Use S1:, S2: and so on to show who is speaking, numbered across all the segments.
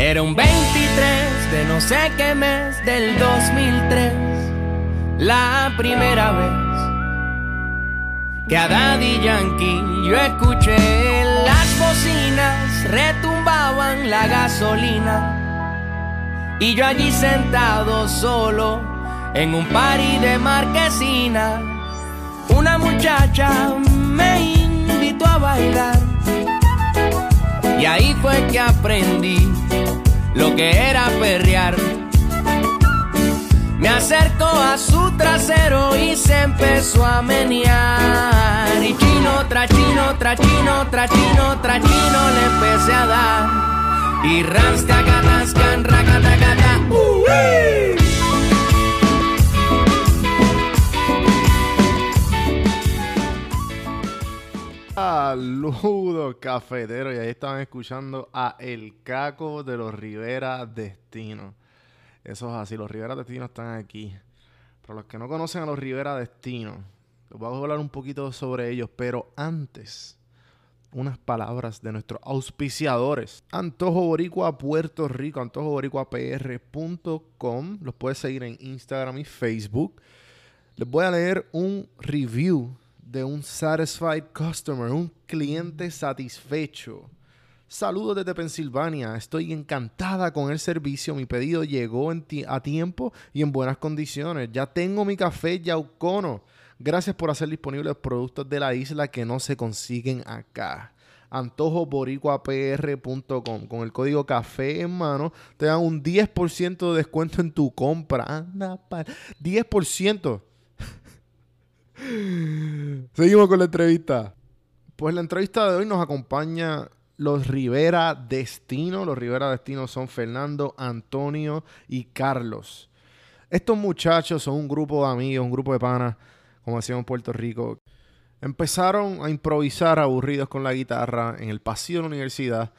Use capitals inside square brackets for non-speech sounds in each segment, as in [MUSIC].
S1: Era un 23 de no sé qué mes del 2003, la primera vez que a Daddy Yankee yo escuché. Las bocinas retumbaban la gasolina y yo allí sentado solo en un party de marquesina una muchacha me invitó a bailar y ahí fue que aprendí lo que era perrear. Me acercó a su trasero y se empezó a menear. Y chino tras chino, tras chino, tras chino, tras chino le empecé a dar. Y ramsta gatascan, racatacata, uh
S2: Saludos cafeteros y ahí estaban escuchando a El Caco de los Rivera Destino. Eso es así, los Rivera Destino están aquí. Para los que no conocen a los Rivera Destino, les voy a hablar un poquito sobre ellos, pero antes, unas palabras de nuestros auspiciadores. Antojo Boricua Puerto Rico, antojoboricuapr.com. Los puedes seguir en Instagram y Facebook. Les voy a leer un review de un satisfied customer, un cliente satisfecho. Saludos desde Pensilvania. Estoy encantada con el servicio. Mi pedido llegó a tiempo y en buenas condiciones. Ya tengo mi café Yaucono. Gracias por hacer disponibles productos de la isla que no se consiguen acá. AntojoBoricuaPR.com. Con el código café en mano te dan un 10% de descuento en tu compra. Anda, 10%. [LAUGHS] Seguimos con la entrevista. Pues la entrevista de hoy nos acompaña los Rivera Destino. Los Rivera Destino son Fernando, Antonio y Carlos. Estos muchachos son un grupo de amigos, un grupo de panas, como decíamos en Puerto Rico. Empezaron a improvisar aburridos con la guitarra en el pasillo de la universidad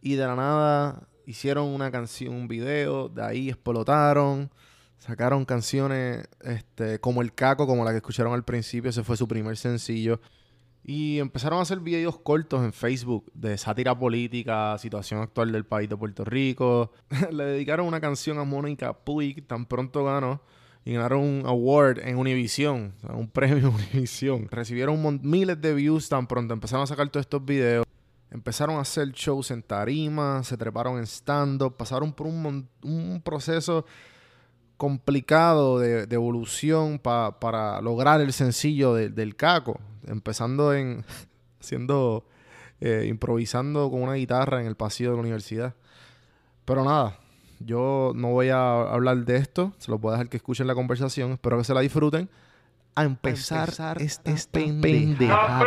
S2: y de la nada hicieron una canción, un video, de ahí explotaron Sacaron canciones este, como El Caco, como la que escucharon al principio, ese fue su primer sencillo. Y empezaron a hacer videos cortos en Facebook de sátira política, situación actual del país de Puerto Rico. [LAUGHS] Le dedicaron una canción a Mónica Puig, tan pronto ganó. Y ganaron un award en Univision, un [LAUGHS] premio en Univision. Recibieron miles de views tan pronto empezaron a sacar todos estos videos. Empezaron a hacer shows en tarima, se treparon en stand-up, pasaron por un, un proceso complicado de, evolución para lograr el sencillo del caco. Empezando en [LAUGHS] siendo eh, improvisando con una guitarra en el pasillo de la universidad. Pero nada, yo no voy a hablar de esto, se los voy a dejar que escuchen la conversación, espero que se la disfruten. A empezar, esta, pendejada.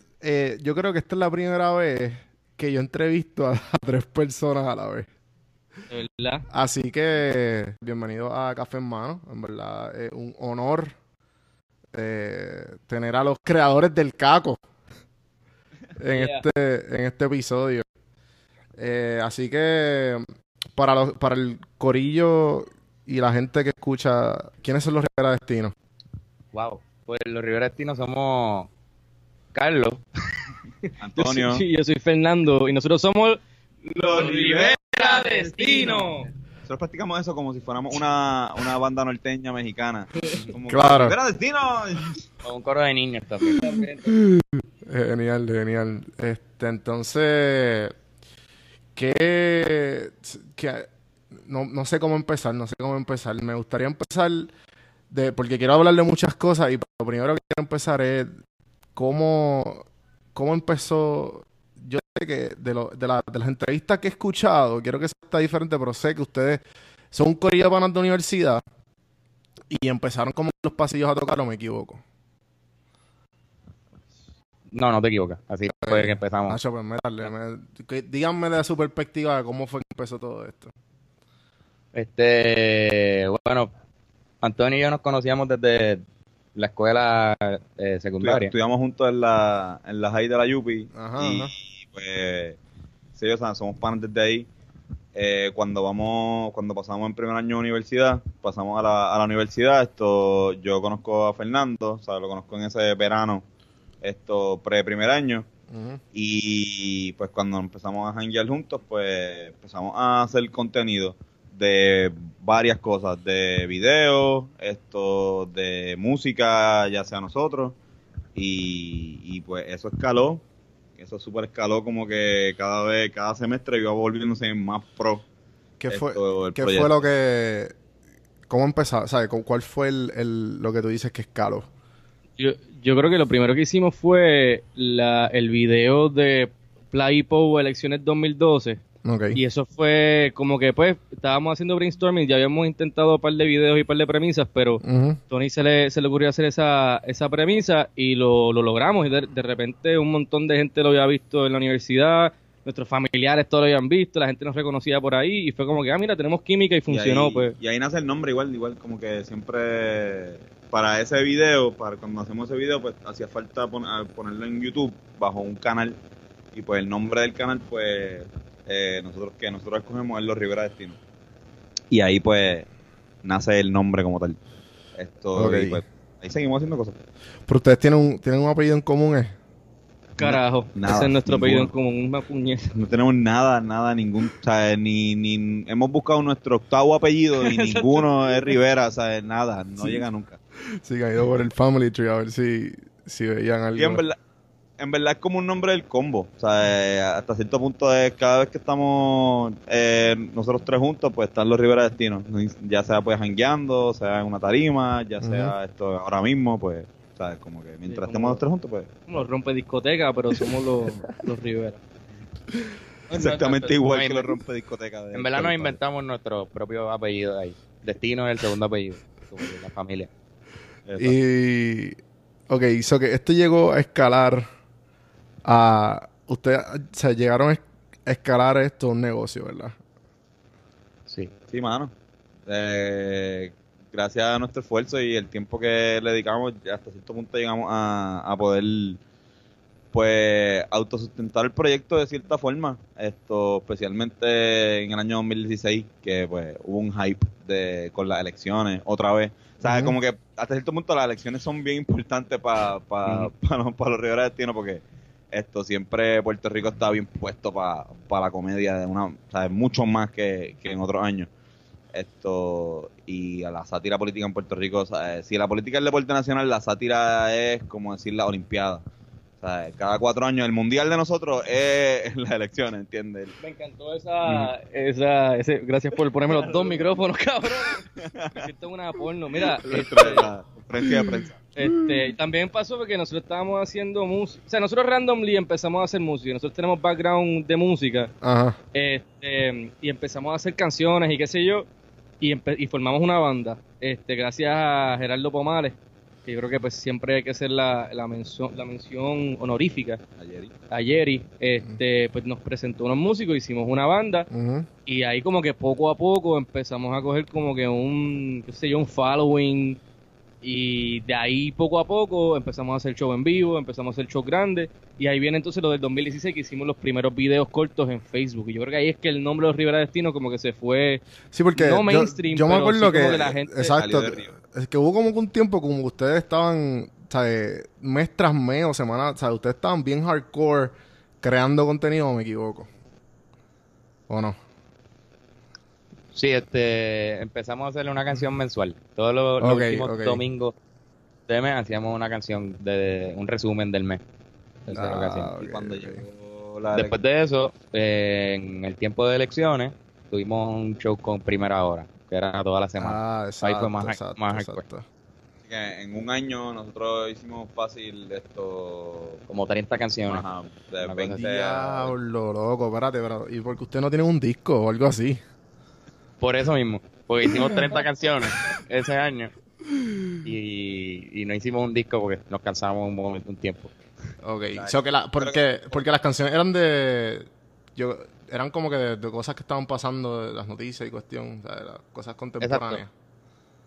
S2: Eh, yo creo que esta es la primera vez que yo entrevisto a, [LAUGHS] tres personas a la vez.
S3: ¿Verdad?
S2: Así que, bienvenido a Café en Mano. En verdad, es un honor eh, tener a los creadores del caco [LAUGHS] en, este, en este episodio. Eh, así que para, los, para el corillo y la gente que escucha, ¿quiénes son los Rivera Destino?
S3: Wow, pues los Rivera Destino somos Carlos, [LAUGHS]
S4: Antonio,
S3: y yo soy Fernando y nosotros somos los Rivera Destino.
S4: Nosotros practicamos eso como si fuéramos una, una banda norteña mexicana.
S2: claro.
S4: Rivera Destino.
S3: O un coro de niños también. [LAUGHS]
S2: Genial, genial. Este, entonces, ¿Qué, no, no sé cómo empezar, no sé cómo empezar. Me gustaría empezar de, porque quiero hablar de muchas cosas y lo primero que quiero empezar es cómo, cómo empezó. Yo sé que de, lo- de, la- de las entrevistas que he escuchado, quiero que sea está diferente, pero sé que ustedes son un corillo de panas de universidad y empezaron como los pasillos a tocar, o me equivoco.
S5: No, no te equivocas. Así fue que empezamos.
S2: Nacho, pues métale, me- que- díganme de su perspectiva de cómo fue que empezó todo esto.
S5: Este, bueno, Antonio y yo nos conocíamos desde la escuela eh, secundaria.
S4: Estudiamos juntos en la, en la high de la Yupi.
S2: Ajá,
S4: y
S2: ajá.
S4: pues, sí, o sea, somos panas desde ahí. Eh, cuando vamos, cuando pasamos en primer año de universidad, pasamos a la, a la universidad, esto, yo conozco a Fernando, o sea, lo conozco en ese verano, esto, pre-primer año.
S2: Ujú.
S4: Y pues cuando empezamos a janguear juntos, pues empezamos a hacer contenido de varias cosas, de videos, esto, de música, ya sea nosotros. Y, y pues eso escaló, eso súper escaló como que cada vez, cada semestre iba volviéndose más pro.
S2: ¿Qué fue,
S4: esto,
S2: ¿qué fue lo que... ¿Cómo empezó? ¿Sabes? ¿Cu- ¿Cuál fue el, el- lo que tú dices que escaló?
S3: Yo, yo creo que lo primero que hicimos fue la, el video de Play Po Elecciones 2012. Y eso fue como que pues estábamos haciendo brainstorming, ya habíamos intentado un par de videos y un par de premisas, pero. Tony se le, se le ocurrió hacer esa, esa premisa y lo, lo logramos. Y de, de repente un montón de gente lo había visto en la universidad, nuestros familiares todos lo habían visto, la gente nos reconocía por ahí y fue como que, ah, mira, tenemos química y funcionó.
S4: y ahí,
S3: pues
S4: y ahí nace el nombre igual, igual como que siempre para ese video, para cuando hacemos ese video, pues hacía falta pon- ponerlo en YouTube bajo un canal y pues el nombre del canal, pues eh, nosotros que nosotros escogemos es Los Rivera Destino. Y ahí pues nace el nombre como tal. Esto y, pues, ahí seguimos haciendo cosas.
S2: Pero ustedes tienen un, tienen un apellido en común, ¿eh?
S3: carajo,
S4: nada,
S3: ese es nuestro apellido en común, una puñeta.
S4: No tenemos nada, nada, ningún, o sea, ni, ni hemos buscado nuestro octavo apellido y [LAUGHS] ninguno es Rivera, o sea, nada, no llega nunca.
S2: Sí, ido por el Family Tree a ver si, si veían algo.
S4: Y en verdad, en verdad es como un nombre del combo. O sea, eh, hasta cierto punto es cada vez que estamos eh, nosotros tres juntos, pues están los Rivera Destinos. Ya sea pues jangueando, sea en una tarima, ya sea esto ahora mismo, pues, o sea, como que mientras
S3: Sí,
S4: estemos los tres juntos, pues
S3: Nos rompe discoteca, pero somos los, los Rivera.
S4: exactamente igual
S5: no,
S4: que
S5: en-
S4: los rompe discoteca. de-
S5: En verdad nos inventamos nuestro propio apellido ahí. Destino es el segundo apellido, como de la familia.
S2: Y. Ok, hizo que esto llegó a escalar a. Ustedes o sea, llegaron a es- a escalar esto un negocio, ¿verdad?
S5: Sí.
S4: Sí, mano. Eh, gracias a nuestro esfuerzo y el tiempo que le dedicamos, hasta cierto punto llegamos a, a poder pues autosustentar el proyecto de cierta forma. Esto especialmente en el año 2016 que pues hubo un hype de con las elecciones otra vez. O sea, como que hasta cierto punto las elecciones son bien importantes para pa, pa [LAUGHS] los, pa los Rivera Destino porque esto siempre Puerto Rico está bien puesto para la comedia de una, o sea, mucho más que, que en otros años. Esto y a la sátira política en Puerto Rico, o sea, si la política es el deporte nacional, la sátira es como decir la olimpiada. O sea, cada cuatro años el mundial de nosotros es [LAUGHS] las elecciones, ¿entiendes?
S3: Me encantó esa, esa, ese, gracias por ponerme los dos micrófonos, [LAUGHS] cabrón. Me siento en una porno. Mira, [LAUGHS] este,
S4: La conferencia de prensa.
S3: Este, también pasó porque nosotros estábamos haciendo música, o sea, nosotros randomly empezamos a hacer música, nosotros tenemos background de música,
S2: Ajá.
S3: este, y empezamos a hacer canciones y qué sé yo, y, formamos una banda, este, gracias a Gerardo Pomales, que yo creo que pues siempre hay que hacer la, la mención, la mención honorífica
S4: Ayer.
S3: a Jerry, este, pues nos presentó unos músicos, hicimos una banda,
S2: Ujú.
S3: y ahí como que poco a poco empezamos a coger como que un, qué sé yo, un following. Y de ahí poco a poco empezamos a hacer show en vivo, empezamos a hacer show grande. Y ahí viene entonces lo del 2016 que hicimos los primeros videos cortos en Facebook. Y yo creo que ahí es que el nombre de los Rivera Destino como que se fue...
S2: Sí, porque
S3: No
S2: yo-
S3: mainstream,
S2: yo, me
S3: pero
S2: acuerdo
S3: sí
S2: que,
S3: como que la gente
S2: exacto,
S4: salió de Río.
S2: es que hubo como que un tiempo como que ustedes estaban, ¿sabes? mes tras mes o semana, ¿sabes? Ustedes estaban bien hardcore creando contenido, ¿o me equivoco? ¿O no?
S5: Sí, este, empezamos a hacerle una canción mensual. Todos los, los últimos domingos de mes hacíamos una canción de un resumen del mes.
S2: Ah,
S5: hacíamos.
S2: ok,
S4: Y cuando
S2: ok.
S4: llegó la
S5: Después de eso, eh, en el tiempo de elecciones, tuvimos un show con primera hora, que era toda la semana.
S2: Ah, exacto,
S5: fue más-
S2: exacto,
S5: más
S2: exacto.
S4: Así que en un año nosotros hicimos fácil esto.
S5: Como 30 canciones.
S4: Ajá, de
S5: Una cosa
S4: 20 a-
S2: Diablo, loco, espérate, pero ¿y porque usted no tiene un disco o algo así?
S5: Por eso mismo, porque hicimos [LAUGHS] 30 canciones ese año y, y no hicimos un disco porque nos cansamos un, momento, un tiempo.
S2: Ok,
S4: Ay,
S2: so que la-
S4: pero
S2: porque, porque las canciones eran de... Yo, eran como que de, de cosas que estaban pasando, de las noticias y cuestión, o sea, de las cosas contemporáneas.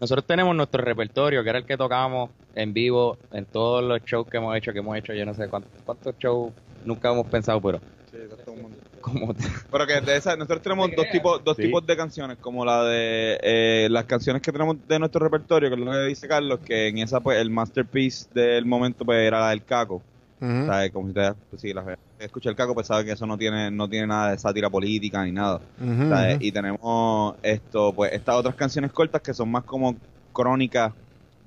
S5: Nosotros tenemos nuestro repertorio, que era el que tocábamos en vivo en todos los shows que hemos hecho, que hemos hecho, yo no sé cuántos, cuántos shows nunca hemos pensado, pero
S4: Sí, exacto, un montón.
S5: Como
S4: Pero que de esa, nosotros tenemos dos tipos, dos
S5: Sí.
S4: tipos de canciones, como la de eh, las canciones que tenemos de nuestro repertorio, que es lo que dice Carlos, que en esa pues el masterpiece del momento pues era la del caco.
S2: Ujú.
S4: ¿sabes? Como si te pues, sí, la escucha el caco, pues sabe que eso no tiene, no tiene nada de sátira política ni nada.
S2: Ujú.
S4: Y tenemos esto, pues estas otras canciones cortas que son más como crónicas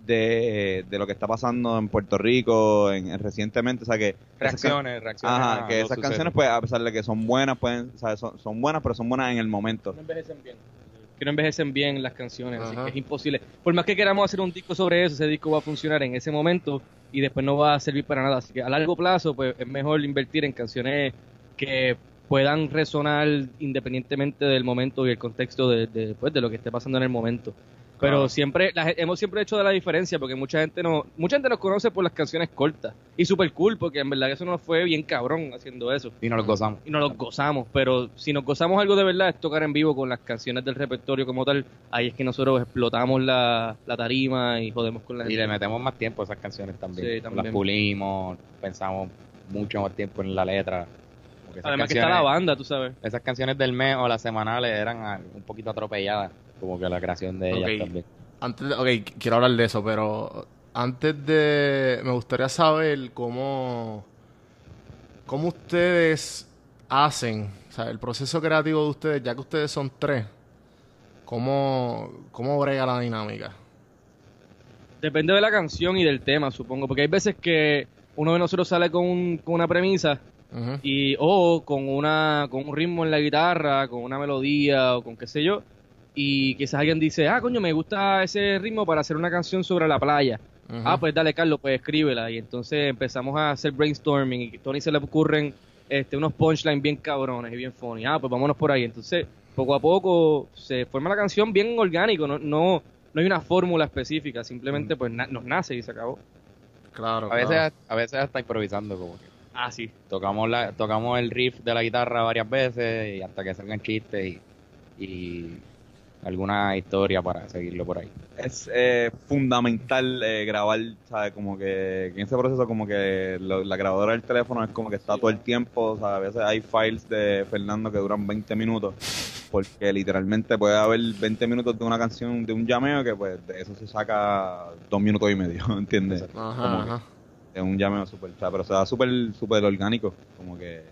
S4: de, de lo que está pasando en Puerto Rico en, en recientemente, o sea que
S5: reacciones, reacciones.
S4: Ajá, que esas canciones, pues, a pesar de que son buenas, pueden, ¿sabes? Son, son buenas, pero son buenas en el momento.
S3: no envejecen bien. Que no envejecen bien las canciones, así que es imposible. Por más que queramos hacer un disco sobre eso, ese disco va a funcionar en ese momento y después no va a servir para nada. Así que a largo plazo, pues es mejor invertir en canciones que puedan resonar independientemente del momento y el contexto de, de, pues, de lo que esté pasando en el momento. Pero siempre, la hemos siempre hecho de la diferencia porque mucha gente no, mucha gente nos conoce por las canciones cortas y super cool porque en verdad eso nos fue bien cabrón haciendo eso
S5: Y nos los gozamos.
S3: y nos los gozamos, pero si nos gozamos algo de verdad es tocar en vivo con las canciones del repertorio como tal, ahí es que nosotros explotamos la, la tarima y jodemos con la
S5: Y
S3: gente.
S5: le metemos más tiempo a esas canciones también.
S3: Sí, también.
S5: Las pulimos, pensamos mucho más tiempo en la letra.
S3: Además que está la banda, tú sabes.
S5: Esas canciones del mes o las semanales eran un poquito atropelladas, como que la creación de ellas
S2: Ok.
S5: también.
S2: Antes de- ok, quiero hablar de eso, pero antes de... Me gustaría saber cómo... Cómo ustedes hacen, o sea, el proceso creativo de ustedes, ya que ustedes son tres, ¿cómo, cómo brega la dinámica?
S3: Depende de la canción y del tema, supongo, porque hay veces que uno de nosotros sale con, un- con una premisa y o con una con un ritmo en la guitarra, con una melodía o con qué sé yo, y quizás alguien dice, ah, coño, me gusta ese ritmo para hacer una canción sobre la playa. Ah, pues dale, Carlos, pues escríbela. Y entonces empezamos a hacer brainstorming y a Tony se le ocurren este, unos punchlines bien cabrones y bien funny. Ah, pues vámonos por ahí. Entonces, poco a poco se forma la canción bien orgánico. No, no, no hay una fórmula específica. Simplemente pues na- nos nace y se acabó.
S2: Claro,
S5: A veces,
S2: claro.
S5: a veces hasta improvisando, como que
S3: Ah, sí.
S5: tocamos, la, tocamos el riff de la guitarra varias veces y hasta que salgan chistes y, y alguna historia para seguirlo por ahí.
S4: Es eh, fundamental eh, grabar, ¿sabes? Como que, en ese proceso, como que lo- la grabadora del teléfono es como que está todo el tiempo, o sea, a veces hay files de Fernando que duran 20 minutos, porque literalmente puede haber 20 minutos de una canción, de un llameo, que pues de eso se saca dos minutos y medio, [LAUGHS] ¿entiendes?
S2: Ajá, ajá.
S4: es un llameo súper, o sea, pero se da súper súper orgánico, como que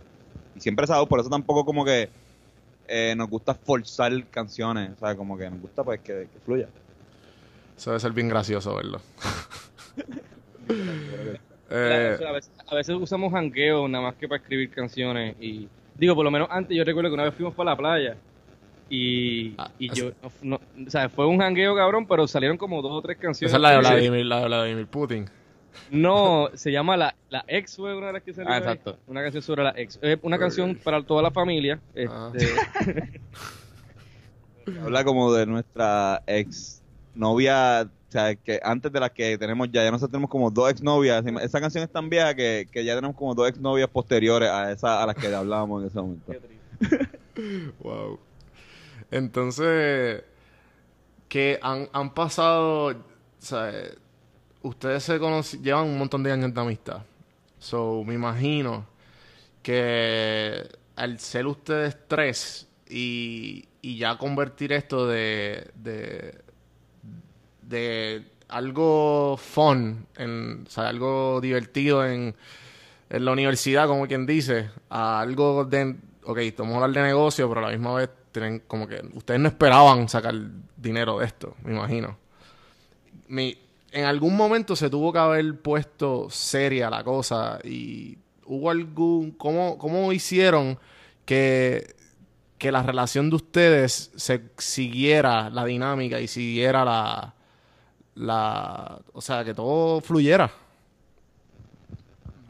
S4: y siempre se ha dado, por eso tampoco como que eh, nos gusta forzar canciones, o sea, como que nos gusta pues que, que fluya.
S2: Eso debe ser bien gracioso verlo. [LAUGHS] Eh,
S3: a, veces, a veces usamos hangueo nada más que para escribir canciones. Y digo, por lo menos antes yo recuerdo que una vez fuimos para la playa. Y,
S2: Ah,
S3: y
S2: es-
S3: yo, no, o sea, fue un hangueo cabrón, pero salieron como dos o tres canciones.
S2: esa es la de
S3: Sí.
S2: Vladimir, la de Vladimir Putin.
S3: No, se llama La, la Ex, fue una de las que salió
S5: Ah,
S3: ahí.
S5: exacto.
S3: Una canción sobre la ex. Es una canción para toda la familia.
S2: Ah.
S3: Este, [LAUGHS]
S4: Habla como de nuestra ex novia, o sea, que antes de las que tenemos ya, ya nosotros tenemos como dos ex novias. Esa canción es tan vieja que, que ya tenemos como dos ex novias posteriores a esa a las que hablábamos en ese momento. [LAUGHS]
S2: Wow. Entonces, que han, han pasado, o sea, eh, ustedes se conoci- llevan un montón de años de amistad. So, me imagino que al ser ustedes tres y, y ya convertir esto de, de, de algo fun, en, algo divertido en, en la universidad, como quien dice, a algo de, ok, vamos a hablar de negocio, pero a la misma vez tienen como que ustedes no esperaban sacar dinero de esto, me imagino. Mi, en algún momento se tuvo que haber puesto seria la cosa y hubo algún, ¿cómo, cómo hicieron que, que la relación de ustedes se siguiera la dinámica y siguiera la, la, o sea, que todo fluyera.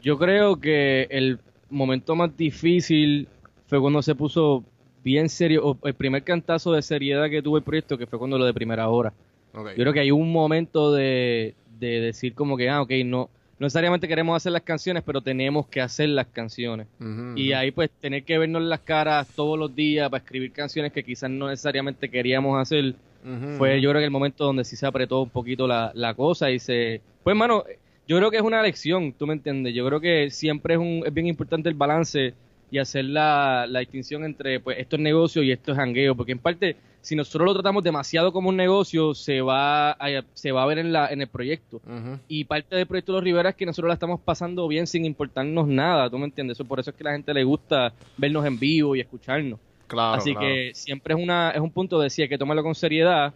S3: Yo creo que el momento más difícil fue cuando se puso bien serio, o el primer cantazo de seriedad que tuvo el proyecto, que fue cuando lo de primera hora. Yo creo que hay un momento de, de decir como que, ah, ok, no, no necesariamente queremos hacer las canciones, pero tenemos que hacer las canciones. Y ahí pues tener que vernos las caras todos los días para escribir canciones que quizás no necesariamente queríamos hacer, fue yo creo que el momento donde sí se apretó un poquito la, la cosa y se... Pues mano, yo creo que es una lección, tú me entiendes, yo creo que siempre es, un, es bien importante el balance y hacer la, la distinción entre pues esto es negocio y esto es jangueo, porque en parte si nosotros lo tratamos demasiado como un negocio se va a, se va a ver en, la, en el proyecto. Y parte del proyecto de los Rivera es que nosotros la estamos pasando bien sin importarnos nada, ¿tú me entiendes? Eso, por eso es que a la gente le gusta vernos en vivo y escucharnos.
S2: Claro,
S3: Así
S2: claro.
S3: que siempre es una es un punto de decir hay que tomarlo con seriedad,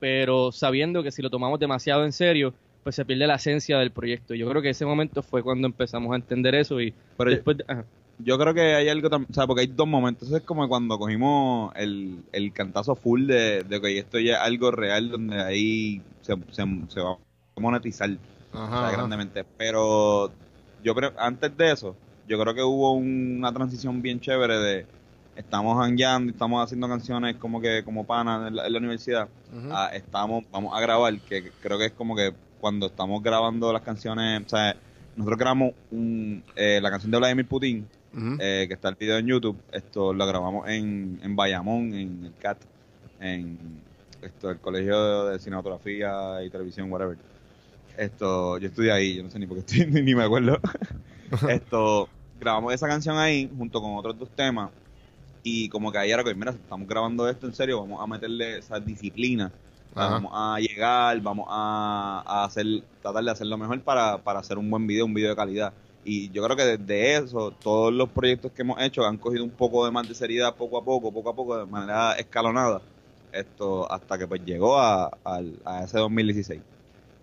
S3: pero sabiendo que si lo tomamos demasiado en serio, pues se pierde la esencia del proyecto. Yo creo que ese momento fue cuando empezamos a entender eso y
S4: Pero
S3: después de- ajá.
S4: Yo creo que hay algo también, o sea, porque hay dos momentos. Eso es como cuando cogimos el, el cantazo full de, de que esto ya es algo real donde ahí se, se, se va a monetizar
S2: Ajá,
S4: o sea,
S2: ajá.
S4: grandemente. Pero yo creo, antes de eso, yo creo que hubo un- una transición bien chévere de estamos hangueando, y estamos haciendo canciones como que como panas en la, en la universidad. A- estamos, vamos a grabar, que creo que es como que cuando estamos grabando las canciones, o sea, nosotros grabamos un, eh, la canción de Vladimir Putin, Eh, que está el video en YouTube, esto lo grabamos en, en Bayamón, en el CAT, en esto, el Colegio de Cinematografía y Televisión, whatever. Esto, yo estudié ahí, yo no sé ni por qué estoy, [LAUGHS] ni me acuerdo. [LAUGHS] esto, grabamos esa canción ahí junto con otros dos temas y como que ahí era que, mira, si estamos grabando esto en serio, vamos a meterle esa disciplina. O sea,
S2: Ajá.
S4: vamos a llegar, vamos a, a hacer, tratar de hacer lo mejor para, para hacer un buen video, un video de calidad. Y yo creo que desde eso, todos los proyectos que hemos hecho han cogido un poco de más de seriedad poco a poco, poco a poco, de manera escalonada. Esto hasta que pues llegó a, al- a ese 2016.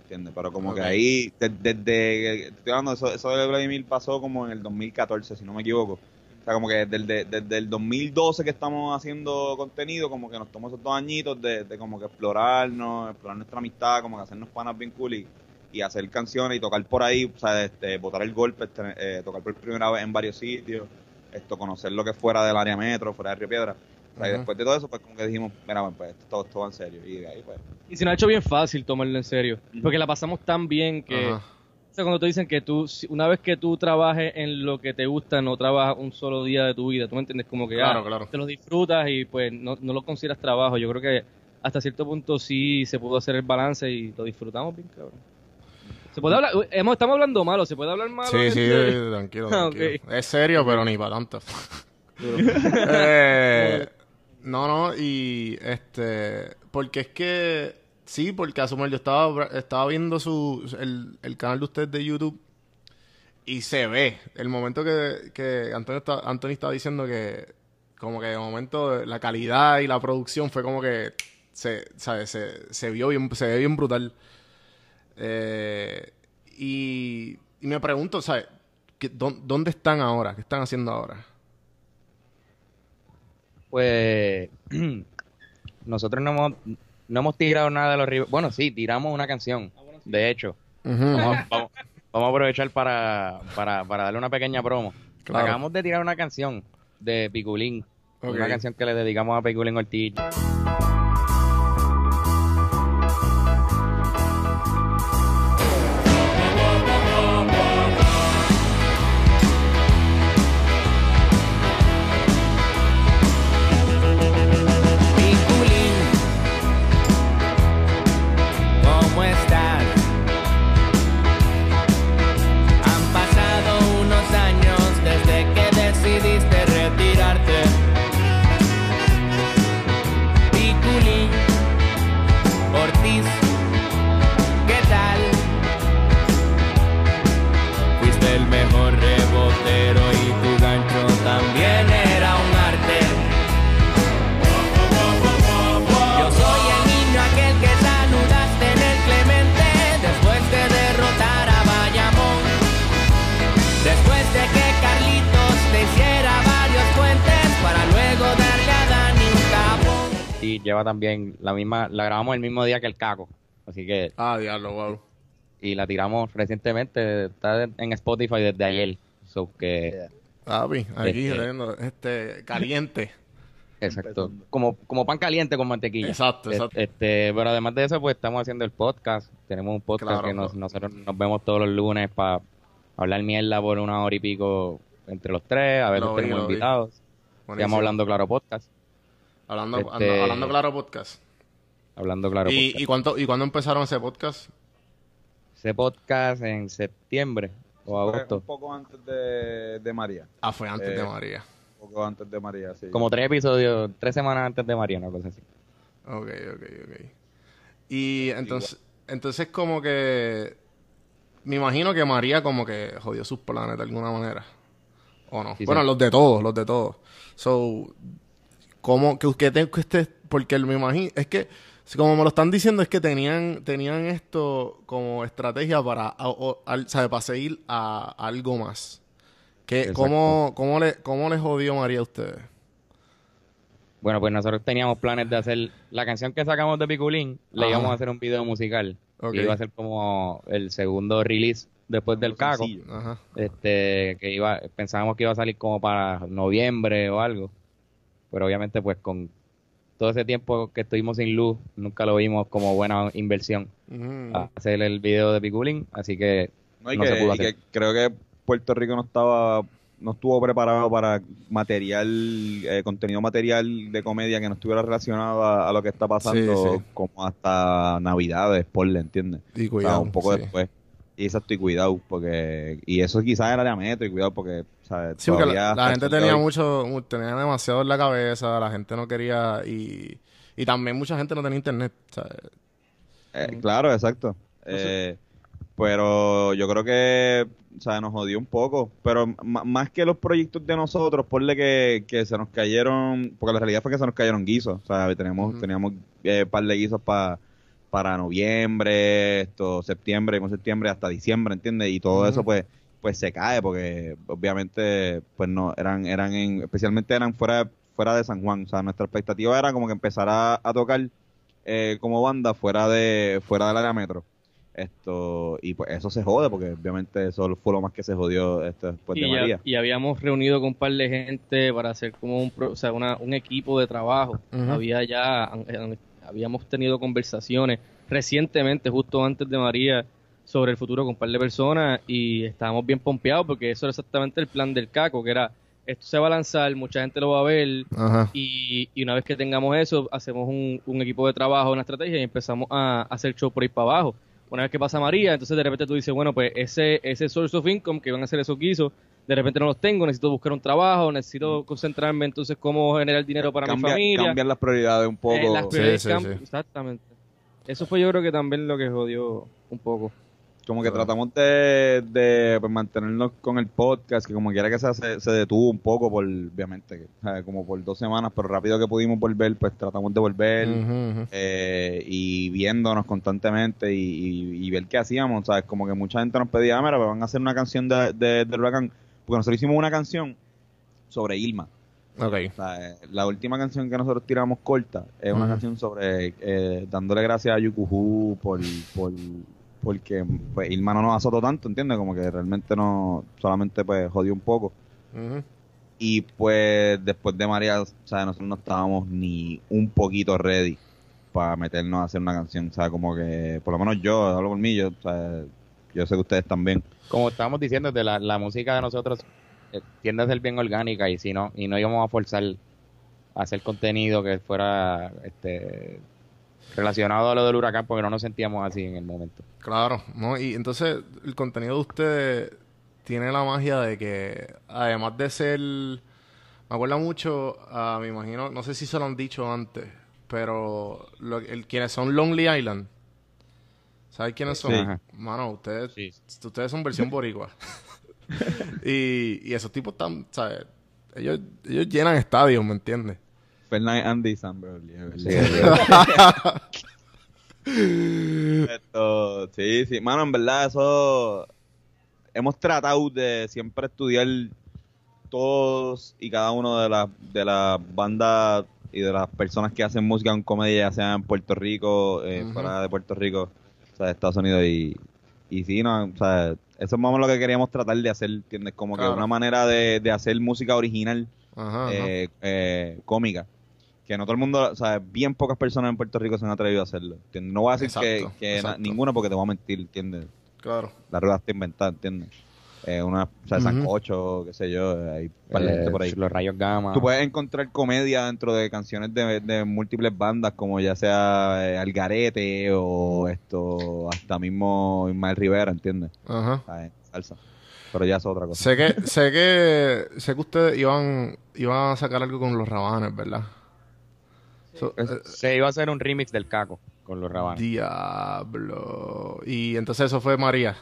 S4: ¿Entiendes? Pero como que ahí, de- desde, estoy hablando, eso, eso de Vladimir pasó como en el 2014, si no me equivoco. O sea, como que desde, desde el 2012 que estamos haciendo contenido, como que nos tomó esos dos añitos de, de como que explorarnos, explorar nuestra amistad, como que hacernos panas bien cool y, y hacer canciones y tocar por ahí, o sea, este, botar el golpe, este, eh, tocar por primera vez en varios sitios, esto, conocer lo que fuera del área metro, fuera de Río Piedra. O sea, y después de todo eso, pues como que dijimos, mira, bueno, pues esto, todo, todo en serio. Y de ahí, pues,
S3: Y se nos ha hecho bien fácil tomarlo en serio, porque la pasamos tan bien que...
S2: Ajá.
S3: O sea, cuando te dicen que tú, si- una vez que tú trabajes en lo que te gusta, no trabajas un solo día de tu vida, ¿tú me entiendes? Como que
S2: Claro,
S3: ah,
S2: claro.
S3: te lo disfrutas y pues no, no lo consideras trabajo. Yo creo que hasta cierto punto sí se pudo hacer el balance y lo disfrutamos bien, cabrón. Se puede hablar, hemos, estamos hablando malo, se puede hablar malo.
S2: Sí, sí, eh, tranquilo. [LAUGHS] Es serio, pero ni para tanto. [LAUGHS] Eh, no, no, y este, porque es que, sí, porque Asumel, yo estaba, estaba viendo su, el, el canal de ustedes de YouTube y se ve el momento que, que Antonio, está, Anthony estaba diciendo que, como que de momento la calidad y la producción fue como que se, ¿sabes? se, se vio bien, se ve bien brutal. Eh, y, y me pregunto, ¿sabes? ¿Qué- dó- ¿Dónde están ahora? ¿Qué están haciendo ahora?
S5: Pues [CLEARS THROAT] nosotros no hemos, no hemos tirado nada de los Rivera. Bueno, sí, tiramos una canción, de hecho. Vamos, a- vamos- vamos a aprovechar para, para, para darle una pequeña promo.
S2: Claro.
S5: Acabamos de tirar una canción de Piculín. Una canción que le dedicamos a Piculín Ortiz. Lleva también la misma, la grabamos el mismo día que el Caco, así que
S2: Ah, diablo, wow.
S5: y la tiramos recientemente, está en Spotify desde ayer, so que
S2: aquí
S5: Este-
S2: este, caliente.
S5: exacto, como como pan caliente con mantequilla.
S2: Exacto,
S5: Es-
S2: exacto.
S5: Este, pero además de eso, pues estamos haciendo el podcast. Tenemos un podcast
S2: Claro,
S5: que nos, nosotros nos vemos todos los lunes para hablar mierda por una hora y pico entre los tres. A veces
S2: Lo
S5: tenemos
S2: vi.
S5: invitados. Estamos hablando Claro Podcast.
S2: Hablando,
S5: Este-
S2: ando- hablando claro podcast.
S5: Hablando Claro
S2: ¿Y,
S5: Podcast.
S2: y, cuánto, ¿Y cuándo empezaron ese podcast?
S5: Ese podcast en septiembre o
S4: Fue
S5: agosto.
S4: Un poco antes de, de María.
S2: Ah, fue antes
S4: Eh,
S2: de María.
S4: Un poco antes de María, sí.
S5: Como tres episodios, tres semanas antes de María, una cosa así.
S2: Ok, ok, ok. Y entonces, entonces como que... Me imagino que María como que jodió sus planes de alguna manera. ¿O no?
S5: Sí,
S2: bueno,
S5: sí.
S2: los de todos, los de todos. So, ¿cómo que usted, que usted porque me imagino, es que como me lo están diciendo es que tenían tenían esto como estrategia para a- o- al- sabe, para seguir a, algo más. ¿Qué,
S5: Exacto.
S2: cómo, cómo le cómo les jodió María a ustedes?
S5: Bueno, pues nosotros teníamos planes de hacer la canción que sacamos de Piculín, le
S2: Ajá.
S5: íbamos a hacer un video musical.
S2: Ok.
S5: Que iba a ser como el segundo release después del Caco.
S2: Ajá.
S5: este que iba pensábamos que iba a salir como para noviembre o algo pero obviamente pues con todo ese tiempo que estuvimos sin luz nunca lo vimos como buena inversión a hacer el video de Piculín así que
S4: No, y
S5: no
S4: que,
S5: se pudo
S4: y que
S5: hacer.
S4: creo que Puerto Rico no estaba no estuvo preparado para material eh, contenido material de comedia que no estuviera relacionado a, a lo que está pasando
S2: Sí, sí.
S4: como hasta navidades ponle entiendes
S2: Y
S4: O sea,
S2: cuidado,
S4: un poco
S2: sí.
S4: después y exacto y cuidado porque y eso quizás era de metro y cuidado porque ¿sabes?
S2: Sí, porque la, gente tenía
S4: hoy-
S2: mucho, mu- tenía demasiado en la cabeza, la gente no quería y, y también mucha gente no tenía internet, ¿sabes?
S4: Eh, claro, exacto. Eh, pero yo creo que, o sea, nos jodió un poco. Pero más que los proyectos de nosotros, ponle que, que se nos cayeron, porque la realidad fue que se nos cayeron guisos. O sea, tenemos,
S2: Ujú.
S4: teníamos eh, par de guisos pa- para noviembre, esto, septiembre, mismo septiembre, hasta diciembre, ¿entiendes? Y todo eso, pues, pues se cae, porque obviamente, pues no, eran, eran en, especialmente eran fuera, fuera de San Juan. O sea, nuestra expectativa era como que empezar a, tocar eh, como banda fuera de fuera del área metro esto y pues eso se jode porque obviamente eso fue lo más que se jodió esto después
S3: y,
S4: de
S3: ya-
S4: María
S3: y habíamos reunido con un par de gente para hacer como un, pro- o sea, una- un equipo de trabajo. Había ya, habíamos tenido conversaciones recientemente, justo antes de María, sobre el futuro con un par de personas y estábamos bien pompeados porque eso era exactamente el plan del caco, que era, esto se va a lanzar, mucha gente lo va a ver y, y una vez que tengamos eso, hacemos un, un equipo de trabajo, una estrategia y empezamos a, a hacer show por ahí para abajo. Una vez que pasa María, entonces de repente tú dices, bueno, pues ese, ese source of income que van a hacer esos guisos, de repente no los tengo, necesito buscar un trabajo, necesito concentrarme entonces cómo generar dinero para mi familia.
S4: cambian las prioridades un poco
S3: Eh, las prioridades
S2: sí,
S3: cambian-
S2: sí.
S3: Exactamente. Eso fue yo creo que también lo que jodió un poco.
S4: Como que tratamos de, de pues, mantenernos con el podcast que como quiera que sea se, se detuvo un poco por obviamente como por dos semanas pero rápido que pudimos volver pues tratamos de volver eh, y viéndonos constantemente y, y- y ver qué hacíamos, ¿sabes? Como que mucha gente nos pedía, "Ah, mira, pues van a hacer una canción de, de, del huracán, porque nosotros hicimos una canción sobre Irma.
S2: Ok.
S4: O sea, eh, la última canción que nosotros tiramos corta es una canción sobre eh, dándole gracias a Yukuhu por, por porque pues, Irma no nos azotó tanto, ¿entiendes? Como que realmente no, solamente pues jodió un poco. Y pues después de María, o sea, nosotros no estábamos ni un poquito ready para meternos a hacer una canción. O sea, como que, por lo menos yo, hablo por mí, yo, o sea, yo sé que ustedes también.
S5: como estábamos diciendo de la, la música de nosotros eh, tiende a ser bien orgánica y si no y no íbamos a forzar a hacer contenido que fuera este relacionado a lo del huracán porque no nos sentíamos así en el momento
S2: Claro, ¿no? Y entonces el contenido de ustedes tiene la magia de que, además de ser, me acuerda mucho, a, me imagino, no sé si se lo han dicho antes, pero lo- el, quienes son Lonely Island, ¿sabes quiénes son?
S4: Sí.
S2: Mano, ustedes,
S5: Sí.
S2: ustedes son versión boricua. [LAUGHS] y, y esos tipos están, ¿sabes? Ellos, ellos llenan estadios, ¿me entiendes?
S4: Fernández, Andy y Sam. [LAUGHS] Esto, sí, sí. Mano, en verdad, eso. Hemos tratado de siempre estudiar todos y cada uno de las de las bandas y de las personas que hacen música en comedia, ya sea en Puerto Rico, eh, fuera de Puerto Rico, o sea, de Estados Unidos y, y sí, no, o sea, eso es más o menos lo que queríamos tratar de hacer, ¿entiendes? Como
S2: Claro.
S4: que una manera de, de hacer música original,
S2: Ajá, ajá.
S4: eh, eh, cómica. Que no todo el mundo, o sea, bien pocas personas en Puerto Rico se han atrevido a hacerlo. ¿entiendes? No voy a decir
S2: Exacto,
S4: que, que na- ninguna porque te voy a mentir, ¿entiendes?
S2: Claro.
S4: La rueda está inventada, ¿entiendes? Eh, una, o sea. Sancocho, qué sé yo, hay un par de gente por ahí.
S5: Eh, Los rayos gamma.
S4: Tú puedes encontrar comedia dentro de canciones de, de múltiples bandas, como ya sea eh, Algarete o esto, hasta mismo Ismael Rivera, ¿entiendes?
S2: Ajá.
S4: ¿Sabes? Salsa. Pero ya es otra cosa.
S2: Sé que, sé que, sé que ustedes iban, iban a sacar algo con los rabanes, ¿verdad? So- eh,
S5: Se iba a hacer un remix del Caco con los rabanes.
S2: Diablo. Y entonces eso fue María.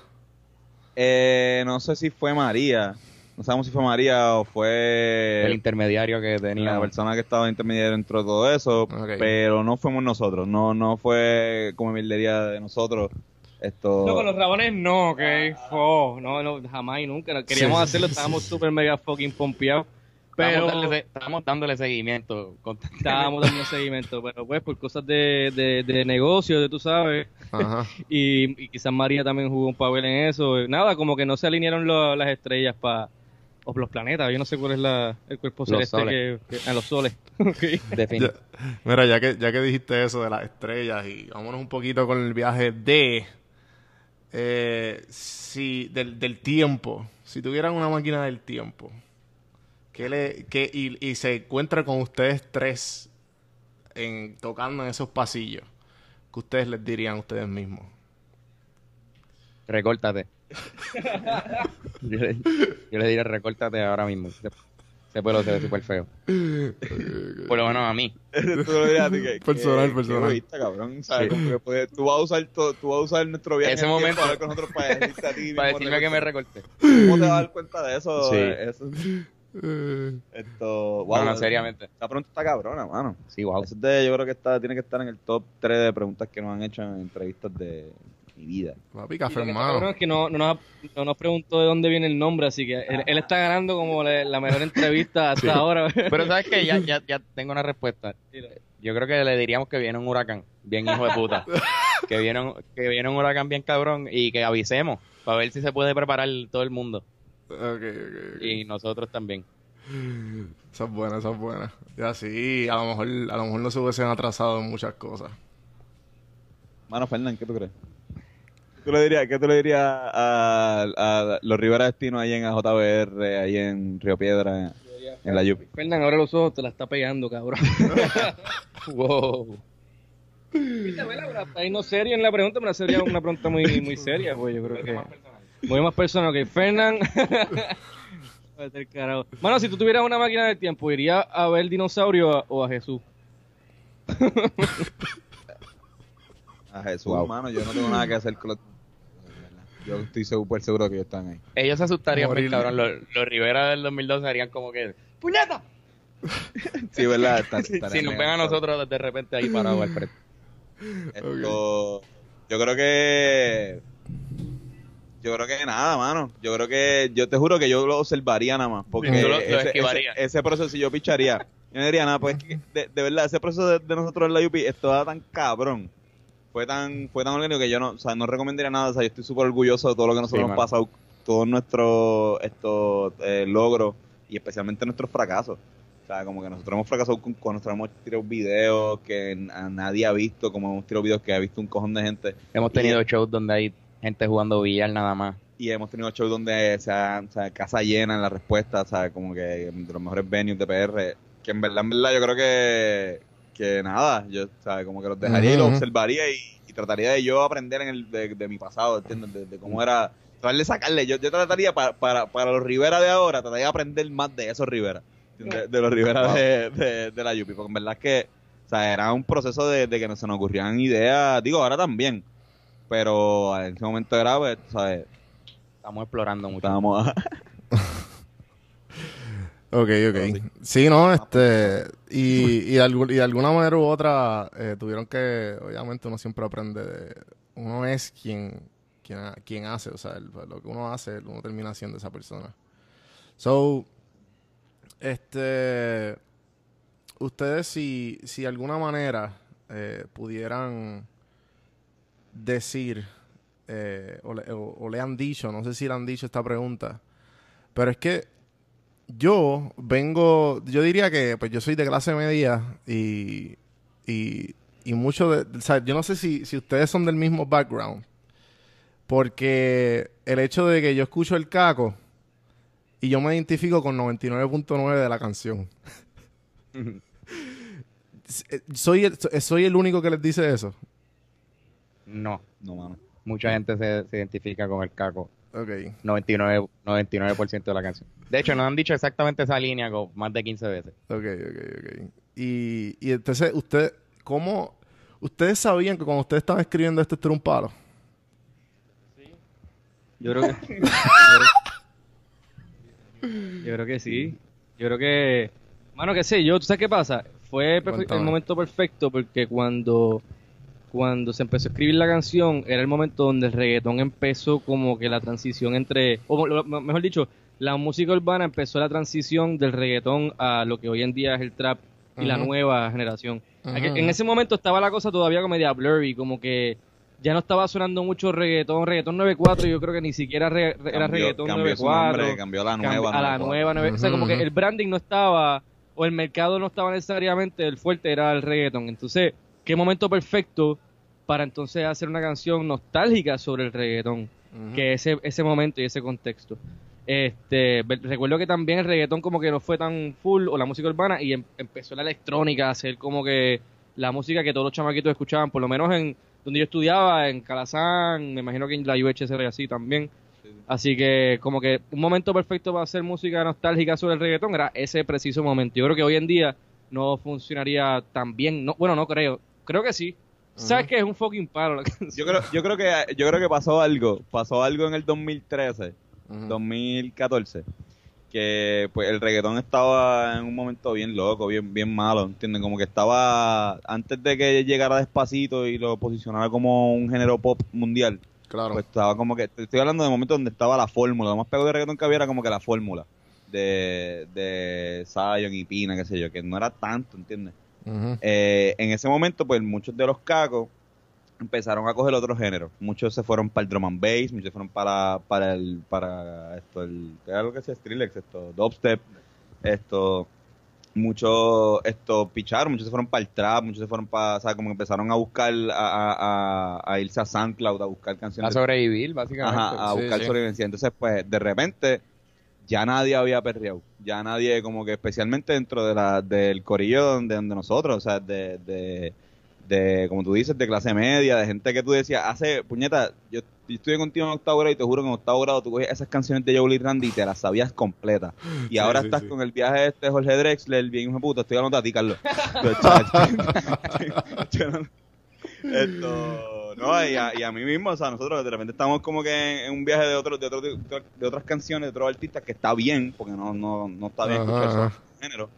S4: Eh, no sé si fue María, no sabemos si fue María o fue
S5: el intermediario que tenía.
S4: la persona que estaba intermediaria dentro de todo eso, pero no fuimos nosotros, no no fue como mildería de nosotros. Esto
S3: No, con los rabones no, ok. Oh, no, no, jamás y nunca. Queríamos
S2: Sí,
S3: hacerlo, estábamos [LAUGHS] súper mega fucking pompeados. Pero
S5: Estábamos, dándole, estábamos dándole seguimiento.
S3: estábamos dando seguimiento. Pero pues por cosas de, de, de negocio, de tú sabes.
S2: Ajá. [LAUGHS]
S3: Y, y quizás María también jugó un papel en eso. Nada, como que no se alinearon lo- las estrellas para. O los planetas, yo no sé cuál es la, el cuerpo
S5: Los
S3: celeste
S5: soles.
S3: que, que- a los soles. [LAUGHS] Ok.
S5: Defin-
S2: Ya- mira, ya que, ya que dijiste eso de las estrellas y vámonos un poquito con el viaje de eh, si del, del tiempo. Si tuvieran una máquina del tiempo, ¿qué le, qué- y, y se encuentra con ustedes tres en, tocando en esos pasillos, ¿qué ustedes les dirían a ustedes mismos?
S5: Recórtate. [LAUGHS] yo, le, yo le diría recórtate ahora mismo. Pelo se ve súper feo. Por lo menos a mí.
S4: Tú lo dirías a ti, que-
S2: Personal,
S4: que-
S2: personal.
S4: cabrón, ¿sabes?
S5: Sí.
S4: Como que puedes- tú vas a usar todo, tú vas a usar nuestro viaje
S5: Ese momento.
S4: para hablar con nosotros [LAUGHS] para decirte a ti
S5: Para decirme que me recorté.
S4: ¿Cómo te vas a dar cuenta de eso?
S5: Sí.
S4: Eh, eso esto, wow,
S5: No, no, seriamente.
S4: Esta pregunta está cabrona, mano.
S5: Sí, wow.
S4: Es de- yo creo que está, tiene que estar en el top 3 de preguntas que nos han hecho en entrevistas de mi vida.
S2: papi, café hermano.
S3: es que no, no, nos, no nos preguntó de dónde viene el nombre, así que él, él está ganando como la, la mejor entrevista hasta [LAUGHS] ahora.
S5: Pero sabes que ya, ya, ya tengo una respuesta. Yo creo que le diríamos que viene un huracán, bien hijo de puta. [LAUGHS] que viene un, que viene un huracán bien cabrón y que avisemos para ver si se puede preparar todo el mundo Y nosotros también.
S2: Esa es buena, esa es buena. Ya sí, a lo mejor, a lo mejor no se hubiesen atrasado en muchas cosas.
S4: Mano, Fernán, ¿qué tú crees? ¿Qué tú le dirías, qué tú le dirías a, a los Rivera Destino ahí en AJBR, ahí en Río Piedra, en la Yupi?
S3: Fernan, abre los ojos, te la está pegando, cabrón. [LAUGHS]
S5: Wow.
S3: Ahí no serio en la pregunta, pero sería una pregunta muy, muy seria, pues yo creo que... Muy más personal que Fernan. Mano, si tú tuvieras una máquina del tiempo, ¿irías a ver dinosaurio o a, o a Jesús? [LAUGHS]
S4: A Jesús,
S5: Wow.
S4: hermano, yo no tengo nada que hacer con los... Yo estoy súper seguro que ellos están ahí.
S5: Ellos se asustarían, bien, cabrón. Los, los Rivera del 2012 harían como que ¡Puñeta! [LAUGHS]
S4: Sí, ¿verdad? Está-
S5: si nos ven a nosotros de repente ahí parados al frente.
S4: Esto, yo creo que yo creo que nada, mano. Yo creo que yo te juro que yo lo observaría nada más, porque
S5: Tú lo- lo
S4: ese,
S5: esquivarías.
S4: ese- ese proceso si yo picharía, yo no diría nada, pues es que de, de verdad ese proceso de, de nosotros en la UP estaba tan cabrón. Fue tan fue tan orgánico que yo no, o sea, no recomendaría nada, o sea, yo estoy súper orgulloso de todo lo que nosotros
S5: Sí,
S4: hemos pasado, todos nuestros estos eh, logros y especialmente nuestros fracasos. O sea, como que nosotros hemos fracasado con, con nosotros hemos tirado videos que a nadie ha visto, como hemos tirado videos que ha visto un cojón de gente.
S5: Hemos tenido shows donde hay gente jugando billar nada más.
S4: Y hemos tenido shows donde se ha, o sea, casa llena en la respuesta, o sea, como que de los mejores venues de PR. Que en verdad, en verdad, yo creo que, que nada, yo, o sea, como que los dejaría y los observaría y, y trataría de yo aprender en el, de, de mi pasado, ¿entiendes? De, de cómo era, tratar de sacarle. Yo, yo trataría para, para, para los Rivera de ahora, trataría de aprender más de esos Rivera, de, de los Rivera de, de, de la Yupi, porque en verdad es que, o sea, era un proceso de, de que no se nos ocurrían ideas, digo, ahora también, pero en ese momento era, pues, ¿sabes?
S5: Estamos explorando mucho.
S4: Estábamos a- [LAUGHS]
S2: Ok, ok. Sí, no, este. Y, y, de, y de alguna manera u otra eh, tuvieron que. Obviamente uno siempre aprende. de- uno es quien, quien, quien hace, o sea, el- lo que uno hace, uno termina siendo esa persona. So. Este. ustedes si, si de alguna manera eh, pudieran decir, eh, o, le, o- o le han dicho, no sé si le han dicho esta pregunta, pero es que yo vengo, yo diría que pues yo soy de clase media y, y, y mucho de, o sea, yo no sé si, si ustedes son del mismo background, porque el hecho de que yo escucho el caco y yo me identifico con 99.9 de la canción. Eh, soy el, so- soy el único que les dice eso.
S5: No,
S4: No, mano.
S5: mucha gente se, se identifica con el caco.
S2: Ok.
S5: 99%, 99% de la canción. De hecho, nos han dicho exactamente esa línea como más de 15 veces.
S2: Ok, ok, ok. Y, y entonces, usted, ¿cómo? ¿Ustedes sabían que cuando ustedes estaban escribiendo esto, esto era un palo?
S3: Yo creo que. [LAUGHS] yo creo que sí. Yo creo que. Mano, qué sé yo, ¿tú sabes qué pasa? Fue el momento perfecto porque cuando. Cuando se empezó a escribir la canción, era el momento donde el reggaetón empezó como que la transición entre. O lo- mejor dicho, la música urbana empezó la transición del reggaetón a lo que hoy en día es el trap y la nueva generación. En ese momento estaba la cosa todavía como media blurry, como que ya no estaba sonando mucho reggaetón, reggaetón 94, yo creo que ni siquiera re- re- era
S4: Cambió-
S3: reggaetón
S4: cambió su
S3: 94.
S4: nombre, cambió a la nueva.
S3: a la
S4: 94.
S3: nueva, o sea, como que el branding no estaba, o el mercado no estaba necesariamente, el fuerte era el reggaetón. Entonces, qué momento perfecto para entonces hacer una canción nostálgica sobre el reggaetón, que ese, ese momento y ese contexto. Este, recuerdo que también el reggaetón como que no fue tan full, o la música urbana, y em- empezó la electrónica a ser como que la música que todos los chamaquitos escuchaban, por lo menos en donde yo estudiaba, en Calazán, me imagino que en la UHS era así también. Así que como que un momento perfecto para hacer música nostálgica sobre el reggaetón era ese preciso momento. Yo creo que hoy en día no funcionaría tan bien. No, bueno, no creo. Creo que sí. ¿Sabes que es un fucking palo la canción?
S4: Yo creo, yo creo que yo creo que pasó algo, pasó algo en el 2013,
S2: Ujú.
S4: 2014, que pues el reggaetón estaba en un momento bien loco, bien bien malo, ¿entienden? Como que estaba antes de que llegara despacito y lo posicionara como un género pop mundial,
S2: Claro.
S4: pues estaba como que te estoy hablando de momento donde estaba la fórmula, lo más pegado de reggaetón que había era como que la fórmula de de Zion y Pina, qué sé yo, que no era tanto, ¿entiendes? Eh, en ese momento, pues muchos de los cacos empezaron a coger otro género. Muchos se fueron para el drum and bass, muchos se fueron para, para el, para esto, el, ¿qué era lo que sea? Skrillex, esto, dubstep, esto, muchos, esto, picharon, muchos se fueron para el trap, muchos se fueron para, o sea, como que empezaron a buscar, a, a, a- a irse a SoundCloud, a buscar
S5: A
S4: canciones.
S5: sobrevivir, básicamente.
S4: Ajá, a
S2: Sí,
S4: buscar
S2: sí.
S4: sobrevivencia. Entonces, pues, de repente, ya nadie había perreado. Ya nadie, como que especialmente dentro de la, del corillo donde, donde nosotros, o sea, de, de, de, como tú dices, de clase media, de gente que tú decías, hace, puñeta, yo, yo estuve contigo en octavo grado y te juro que en octavo grado tú cogías esas canciones de y Randy y te las sabías completas. Y [LAUGHS]
S2: Sí,
S4: ahora
S2: sí,
S4: estás
S2: sí.
S4: con el viaje de este Jorge Drexler, bien hijo de puta, estoy hablando a ti, Carlos. [LAUGHS] [LAUGHS] Esto, no, y a, y a mí mismo, o sea, nosotros de repente estamos como que en un viaje de otros, de otros, de otras canciones, de otros artistas que está bien, porque no, no, no está bien
S2: Ajá,
S4: escuchar
S2: ajá.
S4: esos géneros.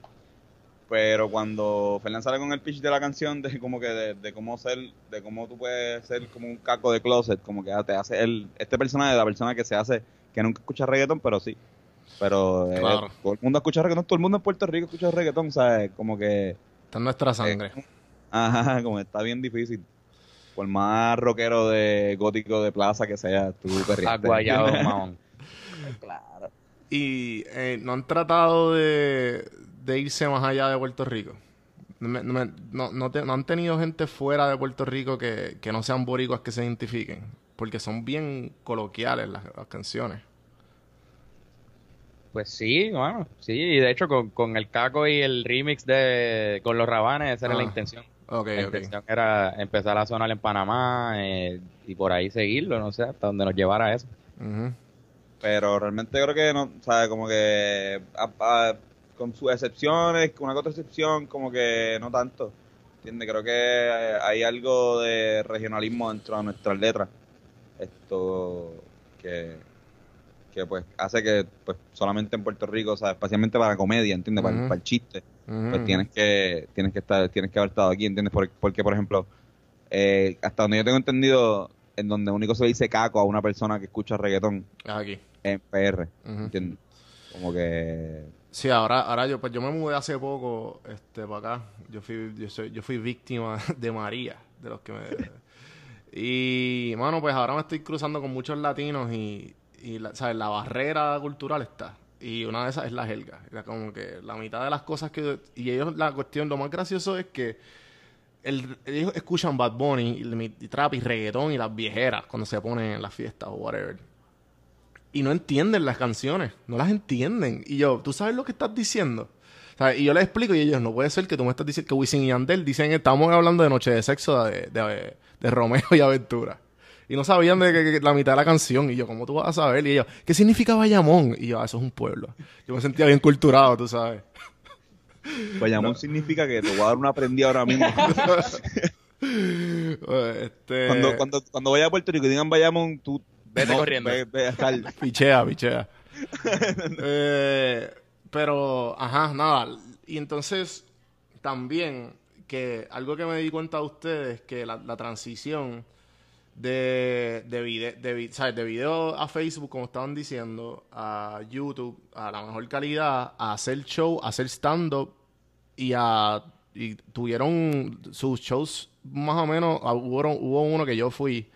S4: Pero cuando Fernán sale con el pitch de la canción de como que de, de cómo ser, de cómo tú puedes ser como un caco de closet, como que ah, te hace el, este personaje la persona que se hace, que nunca escucha reggaetón, pero sí. Pero eh, todo el mundo escucha reggaetón, todo el mundo en Puerto Rico escucha reggaetón, ¿sabes? Como que
S2: Está en nuestra sangre.
S4: Ajá, como está bien difícil. Por más rockero de gótico de plaza que sea, tú perreaste.
S5: Aguayado, [LAUGHS] mamón.
S2: Y eh, no han tratado de, de irse más allá de Puerto Rico. No, me- no me- no- no te- no han tenido gente fuera de Puerto Rico que, que no sean boricuas que se identifiquen. Porque son bien coloquiales las, las canciones.
S5: Pues sí, bueno, sí, y de hecho con, con el caco y el remix de con los rabanes, esa era la
S2: Ah,
S5: intención.
S2: Ok,
S5: La intención era empezar a sonar en Panamá eh, y por ahí seguirlo, no sé, hasta donde nos llevara eso.
S4: Pero realmente creo que no, ¿sabes? Como que a- a- con sus excepciones, con una que otra excepción, como que no tanto. ¿Entiendes? Creo que hay algo de regionalismo dentro de nuestras letras. Esto que, que pues hace que pues solamente en Puerto Rico, o sea, especialmente para la comedia, ¿entiendes? Para el chiste. Pues tienes que tienes que estar tienes que haber estado aquí entiendes Por- porque por ejemplo eh, hasta donde yo tengo entendido en donde único se le dice caco a una persona que escucha reggaetón
S2: Aquí.
S4: en PR. ¿entiendes? como que
S2: Sí, ahora, ahora yo, pues yo me mudé hace poco, este, para acá. Yo fui, yo soy, yo fui víctima [LAUGHS] de María, de los que me. y, mano, pues ahora me estoy cruzando con muchos latinos y, y la, ¿sabes? La barrera cultural está. Y una de esas es la jerga. Era como que la mitad de las cosas que... Y ellos, la cuestión, lo más gracioso es que el- ellos escuchan Bad Bunny, y, y trap y reggaetón y las viejeras cuando se ponen en las fiestas o whatever. Y no entienden las canciones, no las entienden. Y yo, ¿tú sabes lo que estás diciendo? Y yo les explico y ellos, no puede ser que tú me estás diciendo que Wisin y Yandel dicen, estamos hablando de Noche de Sexo de, de, de Romeo y Aventura. Y no sabían de que, que la mitad de la canción. Y yo, ¿cómo tú vas a saber? Y ellos, ¿qué significa Bayamón? Y yo, ah, eso es un pueblo. Yo me sentía bien culturado, tú sabes.
S4: Bayamón significa que te voy a dar una prendida ahora mismo. [LAUGHS]
S2: este...
S4: cuando, cuando, cuando vaya a Puerto Rico y digan Bayamón, tú
S5: Vete corriendo.
S4: Ve, ve a estar-
S2: Pichea, pichea. [LAUGHS] Eh, pero, ajá, nada. Y entonces, también, que algo que me di cuenta de ustedes, que la, la transición de, de, vide- de, vi- ¿sabes? de video a Facebook, como estaban diciendo, a YouTube, a la mejor calidad, a hacer show, a hacer stand-up y a y tuvieron sus shows más o menos, ah, hubo, hubo uno que yo fui,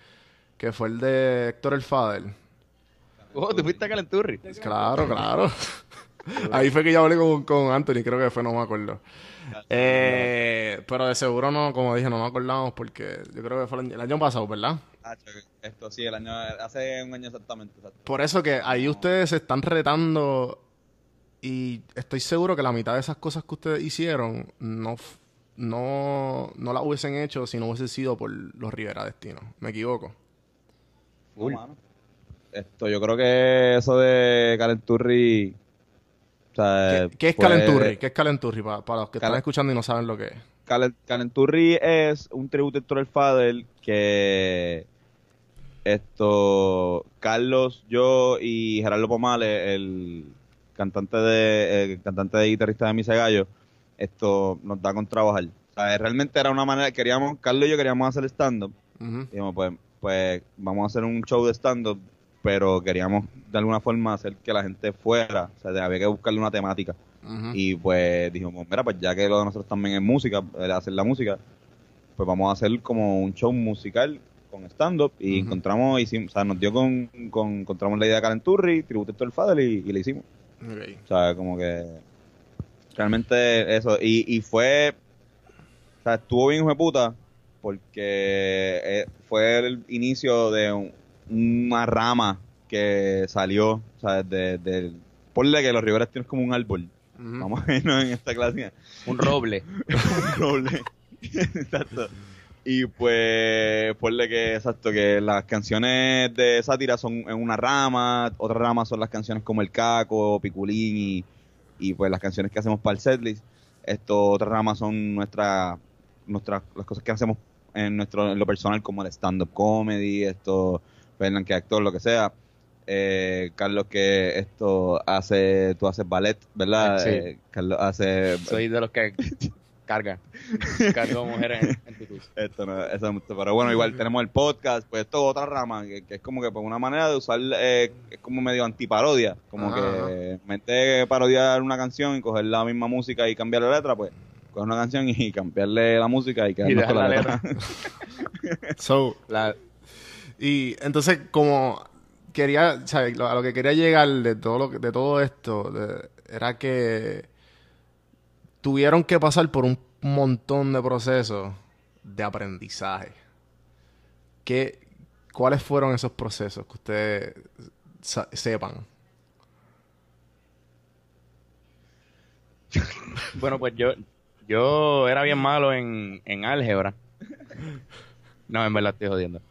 S2: que fue el de Héctor el Fader.
S5: Oh, ¿tú fuiste a Calenturri?
S2: Claro, claro. [LAUGHS] Ahí fue que yo hablé con, con Anthony, creo que fue, no me acuerdo. Eh, pero de seguro no, como dije, no nos acordamos porque yo creo que fue el año pasado, ¿verdad?
S4: Ah, Esto sí, el año, hace un año exactamente.
S2: Por eso que ahí ustedes se están retando y estoy seguro que la mitad de esas cosas que ustedes hicieron no, no, no las hubiesen hecho si no hubiese sido por los Rivera Destino. ¿Me equivoco?
S4: No, mano. Esto, yo creo que eso de Calenturri. O sea,
S2: ¿Qué, qué es
S4: fue-
S2: Calenturri? ¿Qué es Calenturri? Pa- para los que están escuchando y no saben lo que es.
S4: Calen- Calenturri es un tributo a Héctor el Fader que esto Carlos, yo y Gerardo Pomales, el cantante de el cantante de guitarrista de Misa Gallo, esto nos da con trabajar. O sea, realmente era una manera, queríamos, Carlos y yo queríamos hacer stand-up. Dijimos, pues, pues vamos a hacer un show de stand-up, pero queríamos de alguna forma hacer que la gente fuera. O sea, había que buscarle una temática. Y pues dijimos, mira, pues ya que lo de nosotros también es música, el hacer la música, pues vamos a hacer como un show musical con stand-up. Y
S2: Ujú.
S4: encontramos, hicimos, o sea, nos dio con, con encontramos la idea de Calenturri, tributo a Héctor Fadel y, y le hicimos. O sea, como que realmente eso. Y, y fue, o sea, estuvo bien hijo de puta porque eh, fue el inicio de un- una rama que salió, o sea, de, del... Ponle que los Rivera tienen como un árbol. Vamos a vernos en esta clase.
S5: Un roble. [LAUGHS]
S4: un roble. [LAUGHS] exacto. Y pues, ponle que, exacto, que las canciones de sátira son en una rama, otras ramas son las canciones como El Caco, Piculín y, y pues las canciones que hacemos para el setlist. Esto, otras ramas son nuestra, nuestras, las cosas que hacemos en nuestro, en lo personal como el stand-up comedy, esto, Fernán que actor, lo que sea. Eh, Carlos que esto hace, tú haces ballet, ¿verdad?
S5: Sí.
S4: Eh, Carlos hace
S5: Soy de los que [LAUGHS] cargan. [LAUGHS] Cargo mujeres en, en tutus.
S4: Esto no, eso pero bueno, igual tenemos el podcast, pues esto es otra rama, que, que es como que pues, una manera de usar, eh, es como medio antiparodia, como
S2: Ajá,
S4: que vez de parodiar una canción y coger la misma música y cambiar la letra, pues coger una canción y [LAUGHS] cambiarle la música y quedarnos con la,
S5: la
S4: letra. [LAUGHS]
S2: So,
S5: La,
S2: Y entonces, como quería, o sea, lo- a lo que quería llegar de todo lo que- de todo esto, de- era que tuvieron que pasar por un montón de procesos de aprendizaje. ¿Qué, ¿Cuáles fueron esos procesos que ustedes sepan? [LAUGHS]
S5: bueno, pues yo, yo era bien malo en, en álgebra. No, en verdad estoy jodiendo.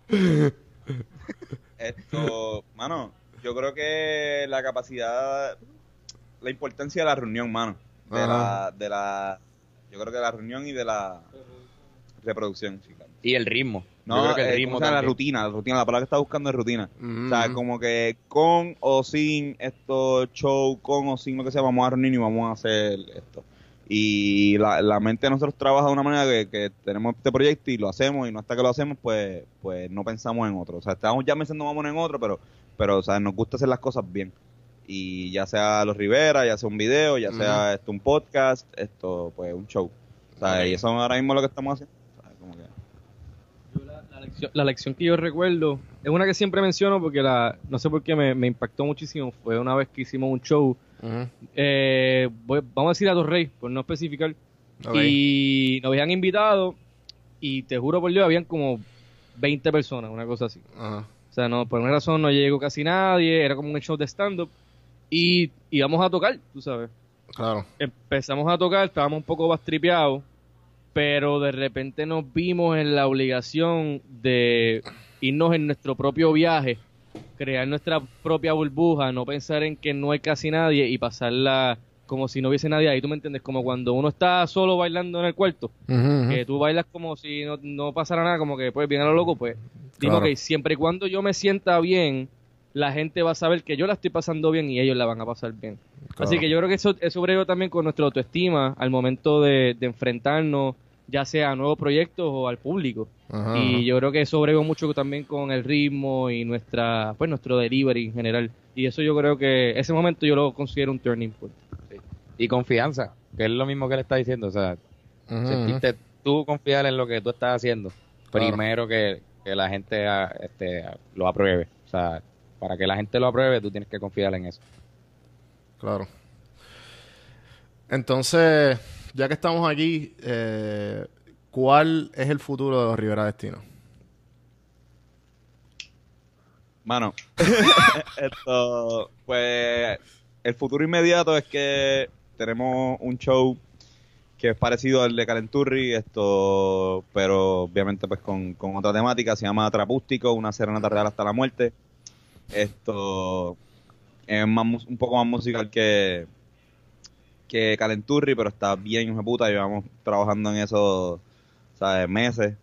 S4: Esto, mano, yo creo que la capacidad, la importancia de la reunión, mano, de
S2: Ajá.
S4: la, de la, yo creo que de la reunión y de la reproducción.
S5: Y el ritmo.
S4: No,
S5: yo creo que el
S4: eh,
S5: ritmo
S4: ¿cómo se llama? la rutina, la rutina, la palabra que estaba buscando es rutina. O sea, como que con o sin estos show, con o sin lo que sea, vamos a reunir y vamos a hacer esto. Y la, la mente de nosotros trabaja de una manera que, que tenemos este proyecto y lo hacemos y no hasta que lo hacemos, pues pues no pensamos en otro. O sea, estamos ya pensando vamos en otro, pero, pero o sea, nos gusta hacer las cosas bien. Y ya sea los Rivera, ya sea un video, ya sea esto un podcast, esto pues un show. O sea, y eso ahora mismo es lo que estamos haciendo. O sea, como que-
S3: Yo la, la lección, la lección que yo recuerdo es una que siempre menciono porque la no sé por qué me, me impactó muchísimo. Fue una vez que hicimos un show, eh, voy- vamos a decir a Torrey, por no especificar, y nos habían invitado y te juro por Dios, habían como 20 personas, una cosa así. O sea, no, por una razón no llegó casi nadie, era como un show de stand-up y íbamos a tocar, tú sabes.
S2: Claro.
S3: Empezamos a tocar, estábamos un poco bastripeados, pero de repente nos vimos en la obligación de irnos en nuestro propio viaje, crear nuestra propia burbuja, no pensar en que no hay casi nadie y pasarla como si no hubiese nadie ahí, ¿tú me entiendes? Como cuando uno está solo bailando en el cuarto, que tú bailas como si no, no pasara nada, como que pues bien a lo loco, pues digo
S2: Claro.
S3: que siempre y cuando yo me sienta bien, la gente va a saber que yo la estoy pasando bien y ellos la van a pasar bien.
S2: Claro.
S3: Así que yo creo que eso, eso brega también con nuestra autoestima al momento de, de enfrentarnos, ya sea a nuevos proyectos o al público.
S2: Ajá,
S3: y
S2: ajá.
S3: yo creo que eso bregó mucho también con el ritmo y nuestra, pues nuestro delivery en general. Y eso yo creo que ese momento yo lo considero un turning point.
S5: Y confianza, que es lo mismo que él está diciendo. O sea,
S2: Ujú,
S5: sentirte tú confiar en lo que tú estás haciendo.
S2: Claro.
S5: Primero que, que la gente ah, este, lo apruebe. O sea, para que la gente lo apruebe, tú tienes que confiar en eso.
S2: Claro. Entonces, ya que estamos aquí, eh, ¿cuál es el futuro de los Rivera Destino?
S4: Mano, [LAUGHS] esto, pues, el futuro inmediato es que tenemos un show que es parecido al de Calenturri, esto, pero obviamente pues con, con otra temática, se llama Trapústico, una serenata real hasta la muerte. Esto es más, un poco más musical que, que Calenturri, pero está bien hijo de puta, llevamos trabajando en eso, ¿sabes? Meses.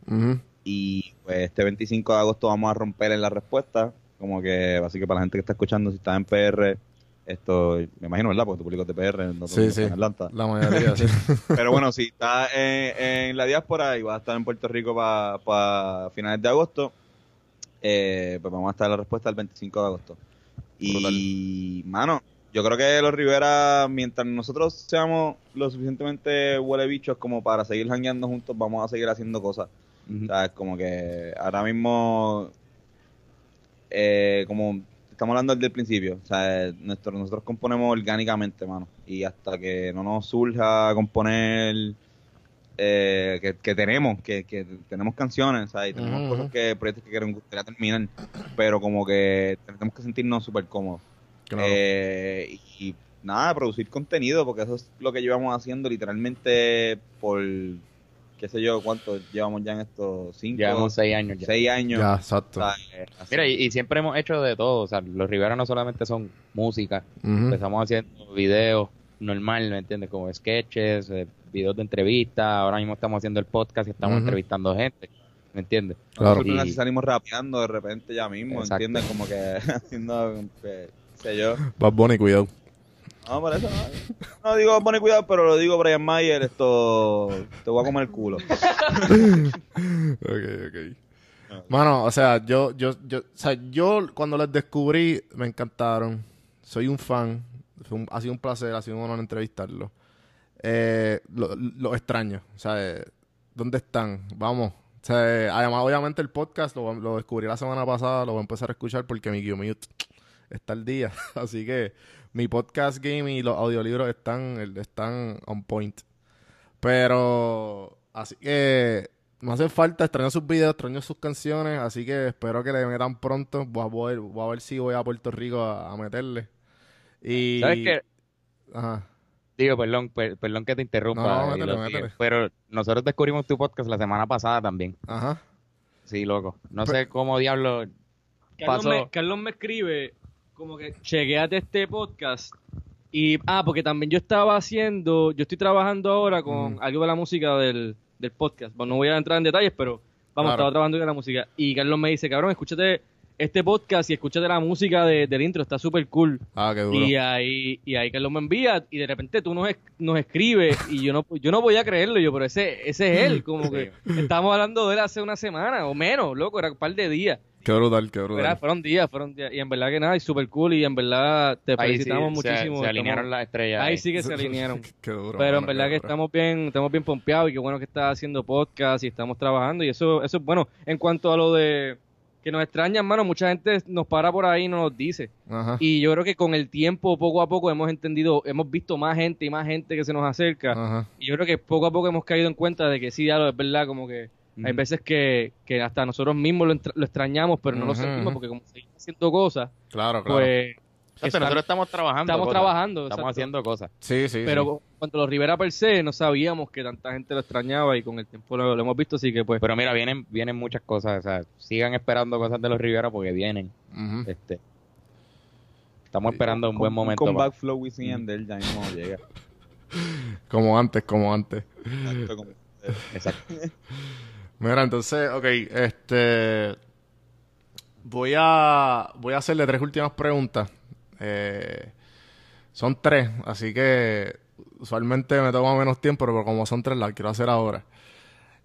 S4: Y pues este 25 de agosto vamos a romper en la respuesta. Como que, así que para la gente que está escuchando, si está en PR, esto, me imagino, ¿verdad? Porque tu público es de PR, no
S2: Sí, sí.
S4: en Atlanta.
S2: La mayoría, sí. [LAUGHS]
S4: Pero bueno, si está en, en la diáspora y va a estar en Puerto Rico para finales de agosto, eh, pues vamos a estar la respuesta el 25 de agosto. Y, mano, yo creo que los Rivera, mientras nosotros seamos lo suficientemente huele bichos como para seguir jangueando juntos, vamos a seguir haciendo cosas. O sea, es como que ahora mismo, eh, como estamos hablando desde el principio, o sea, nuestro, nosotros componemos orgánicamente, mano. Y hasta que no nos surja componer, eh, que, que tenemos, que, que tenemos canciones, o sea, y tenemos
S2: Ujú,
S4: cosas que, proyectos que queremos gustaría terminar, pero como que tenemos que sentirnos súper cómodos.
S2: Claro.
S4: Eh, y nada, producir contenido, porque eso es lo que llevamos haciendo literalmente por, qué sé yo, cuánto llevamos ya en estos cinco,
S5: Llevamos seis años ya.
S4: seis años.
S2: ya, exacto.
S4: O sea, eh, así.
S5: Mira, y, y siempre hemos hecho de todo. O sea, los Rivera no solamente son música.
S2: Ujú.
S5: Empezamos haciendo videos normal, ¿me entiendes? Como sketches, eh, videos de entrevista. Ahora mismo estamos haciendo el podcast y estamos entrevistando gente, ¿me entiendes?
S2: Claro.
S4: Nosotros
S5: Y-
S4: salimos rapeando de repente ya mismo,
S5: Exacto.
S4: ¿entiendes? Como que [LAUGHS] haciendo, qué sé yo.
S2: Bad Bunny, cuidado.
S4: No, por eso no. No digo poner cuidado, pero lo digo Brian Mayer, esto te voy a comer el culo. [LAUGHS]
S2: Ok, ok. Mano, o sea, yo, yo, yo, o sea, yo cuando les descubrí me encantaron. Soy un fan. Fue un- ha sido un placer, ha sido un honor entrevistarlo. Eh, lo, lo extraño, o sea, eh, ¿dónde están? Vamos. O sea, eh, además, obviamente el podcast lo, lo descubrí la semana pasada, lo voy a empezar a escuchar porque mi Mute está al día. [LAUGHS] Así que mi podcast game y los audiolibros están, están on point. Pero, así que me hace falta, extraño sus videos, extraño sus canciones, así que espero que le metan pronto. Voy a, poder- voy a ver si voy a Puerto Rico a, a meterle. Y...
S5: ¿Sabes qué?
S2: Ajá.
S5: Digo, perdón, per- perdón que te interrumpa.
S2: No,
S5: sigue,
S2: métele.
S5: Pero nosotros descubrimos tu podcast la semana pasada también.
S2: Ajá.
S5: Sí, loco. No
S2: Pero-
S5: sé cómo diablo
S3: Carlos
S5: pasó.
S3: me, Carlos me escribe como que chequeate este podcast y ah porque también yo estaba haciendo yo estoy trabajando ahora con
S2: Mm.
S3: algo de la música del, del podcast bueno no voy a entrar en detalles pero vamos
S2: Claro.
S3: estaba trabajando en la música y Carlos me dice cabrón escúchate este podcast y escúchate la música de- del intro está súper cool
S2: Ah, qué duro.
S3: y ahí y ahí Carlos me envía y de repente tú nos, es- nos escribes y yo no yo no podía creerlo yo pero ese ese es él como que [LAUGHS] estábamos hablando de él hace una semana o menos loco era un par de días
S2: Qué brutal, qué brutal.
S3: fueron días, fueron días. Y en verdad que nada, y súper cool. Y en verdad te
S5: Ahí sí,
S3: felicitamos
S5: se-
S3: muchísimo.
S5: Se, alinearon
S3: Estamos-
S5: las estrellas.
S3: Ahí sí que se [LAUGHS] alinearon. [LAUGHS]
S2: Qué duro,
S3: Pero en verdad que
S2: duro.
S3: estamos bien, estamos bien pompeados y qué bueno que estás haciendo podcast y estamos trabajando y eso, eso es bueno. En cuanto a lo de que nos extrañan, mano, mucha gente nos para por ahí y nos dice.
S2: Ajá.
S3: Y yo creo que con el tiempo, poco a poco, hemos entendido, hemos visto más gente y más gente que se nos acerca.
S2: Ajá.
S3: Y yo creo que poco a poco hemos caído en cuenta de que sí, ya lo es verdad, como que hay veces que, que hasta nosotros mismos lo, lo extrañamos, pero no lo sentimos porque como seguimos haciendo cosas,
S2: Claro, claro.
S3: pues
S5: Exacto,
S3: están-
S5: nosotros estamos trabajando.
S3: estamos
S5: cosas.
S3: trabajando.
S5: Estamos
S3: exacto.
S5: haciendo cosas.
S2: sí, sí.
S3: Pero cuando los Rivera per se no sabíamos que tanta gente lo extrañaba y con el tiempo lo, lo hemos visto, así que pues
S5: Pero mira, vienen, vienen muchas cosas. O sea, sigan esperando cosas de los Rivera porque vienen. Este, estamos esperando un buen momento.
S4: Con Backflow Wisin y Yandel ya mismo llega. [LAUGHS]
S2: Como antes, como antes.
S4: Exacto, como-
S5: Exacto. [LAUGHS]
S2: Mira, entonces, ok, este. Voy a. Voy a hacerle tres últimas preguntas. Eh, son tres, así que usualmente me toma menos tiempo, pero como son tres, las quiero hacer ahora.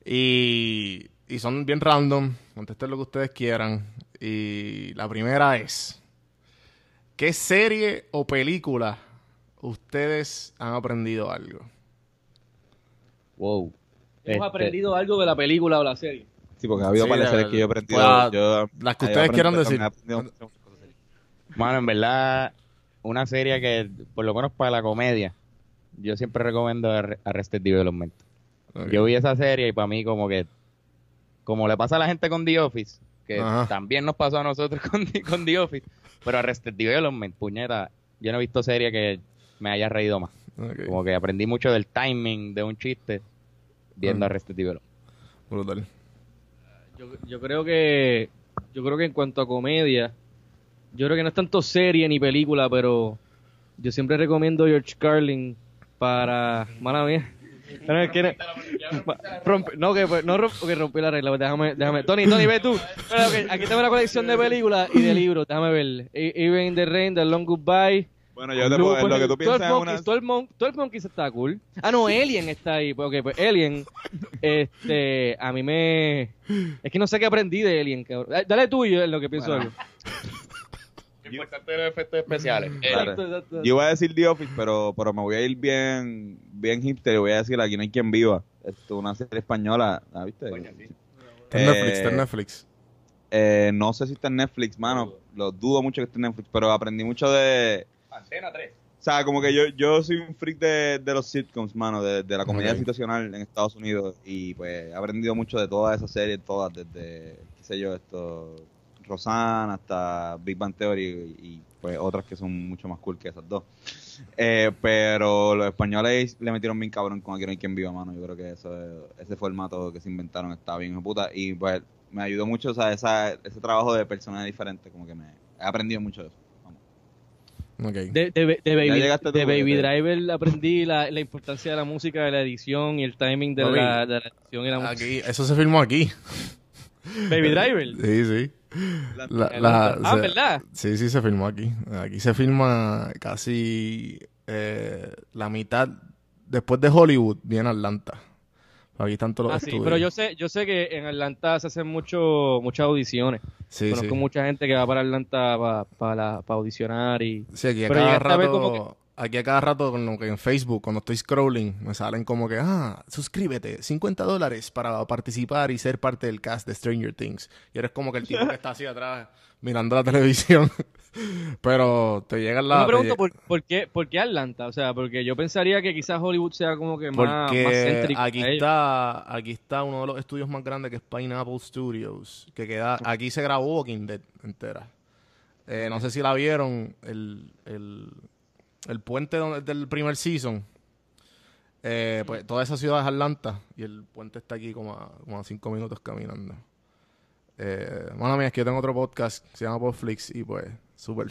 S2: Y, y son bien random. Contesten lo que ustedes quieran. Y la primera es: ¿Qué serie o película ustedes han aprendido algo?
S5: Wow.
S3: hemos
S5: Este,
S3: aprendido algo de la película o la serie.
S4: Sí, porque ha habido
S2: Sí,
S4: varias
S2: de-
S4: series que yo he aprendido.
S2: pues,
S4: yo,
S2: las que ustedes quieran decir.
S5: Mano, en verdad, una serie que, por lo menos para la comedia, yo siempre recomiendo Arre- Arrested Development. Yo vi esa serie y para mí como que, como le pasa a la gente con The Office, que
S2: Ajá.
S5: también nos pasó a nosotros [LAUGHS] con, The- con The Office, pero Arrested Development, puñeta, yo no he visto serie que me haya reído más. Como que aprendí mucho del timing de un chiste viendo
S2: Mm.
S5: Arrested Development.
S2: Brutal.
S3: Yo, yo creo que yo creo que en cuanto a comedia, yo creo que no es tanto serie ni película, pero yo siempre recomiendo George Carlin para mala mía. [LAUGHS] Es que- rompe- no que pues, no romp- que rompí la regla, pues, déjame déjame Tony, Tony ve tú. Aquí tengo una colección de películas y de libros, déjame ver. E- Even in the Rain, The Long Goodbye.
S4: Bueno, yo te puedo, lo que tú piensas
S3: 12
S4: es una...
S3: Monkeys, 12, Mon- 12 Monkeys está cool. Ah, no, Alien está ahí. Pues, ok, pues Alien, este, a mí me... Es que no sé qué aprendí de Alien, cabrón. Dale- Dale tú y yo en lo que pienso
S4: Bueno.
S3: algo.
S5: Importante los efectos especiales.
S4: Claro.
S3: Exacto.
S4: Yo iba a decir The Office, pero, pero me voy a ir bien, bien hipster y voy a decir Aquí no hay quien viva. Esto, una serie española, ¿ah, ¿viste?
S2: Está en
S4: Eh,
S2: Netflix, está en Netflix.
S4: Eh, no sé si está en Netflix, mano. Lo dudo mucho que esté en Netflix, pero aprendí mucho de...
S5: Antena 3.
S4: O sea, como que yo, yo soy un freak de, de los sitcoms, mano, de, de la comedia situacional en Estados Unidos y pues he aprendido mucho de todas esas series, todas, desde, qué sé yo, esto, Rosanna hasta Big Bang Theory y, y, pues otras que son mucho más cool que esas dos. Eh, pero los españoles le metieron bien cabrón con Aquí no hay quien viva, mano. Yo creo que eso, ese formato que se inventaron está bien hijo de puta y pues me ayudó mucho, o sea, esa, ese trabajo de personajes diferentes, como que me he aprendido mucho de eso. Vamos.
S2: Ok.
S3: De, de, de Baby,
S4: llegaste tú,
S3: de Baby
S4: porque te-
S3: Driver aprendí la, la importancia de la música, de la edición y el timing de, la, de la edición y la música.
S2: Aquí, eso se filmó aquí.
S3: Baby [LAUGHS] Driver.
S2: Sí, sí. La-
S3: Ah,
S2: la-
S3: ah,
S2: se-
S3: ¿verdad?
S2: Sí, sí, se filmó aquí. Aquí se filma casi eh, la mitad. Después de Hollywood, viene Atlanta. Aquí están todos los
S3: Ah, sí,
S2: estudios.
S3: pero yo sé, yo sé que en Atlanta se hacen mucho, muchas audiciones.
S2: Sí,
S3: Conozco
S2: sí.
S3: mucha gente que va para Atlanta para audicionar y...
S2: Sí, aquí a
S3: Pero
S2: cada rato, aquí a cada rato con lo que en Facebook, cuando estoy scrolling, me salen como que, ah, suscríbete, 50 dólares para participar y ser parte del cast de Stranger Things. Y eres como que el tipo que está así atrás mirando la televisión. [LAUGHS] Pero te llega
S3: Yo
S2: la...
S3: me
S2: te
S3: pregunto por, por qué, por qué Atlanta, o sea, porque yo pensaría que quizás Hollywood sea como que más, más céntrico.
S2: aquí está, aquí está uno de los estudios más grandes que es Pineapple Studios, que queda, aquí se grabó Walking Dead entera. Eh, no sé si la vieron, el, el, el puente donde, del primer season. Eh, pues toda esa ciudad es Atlanta y el puente está aquí como a, como a cinco minutos caminando. Eh, mano mía, es que yo tengo otro podcast que se llama Podflix y pues súper...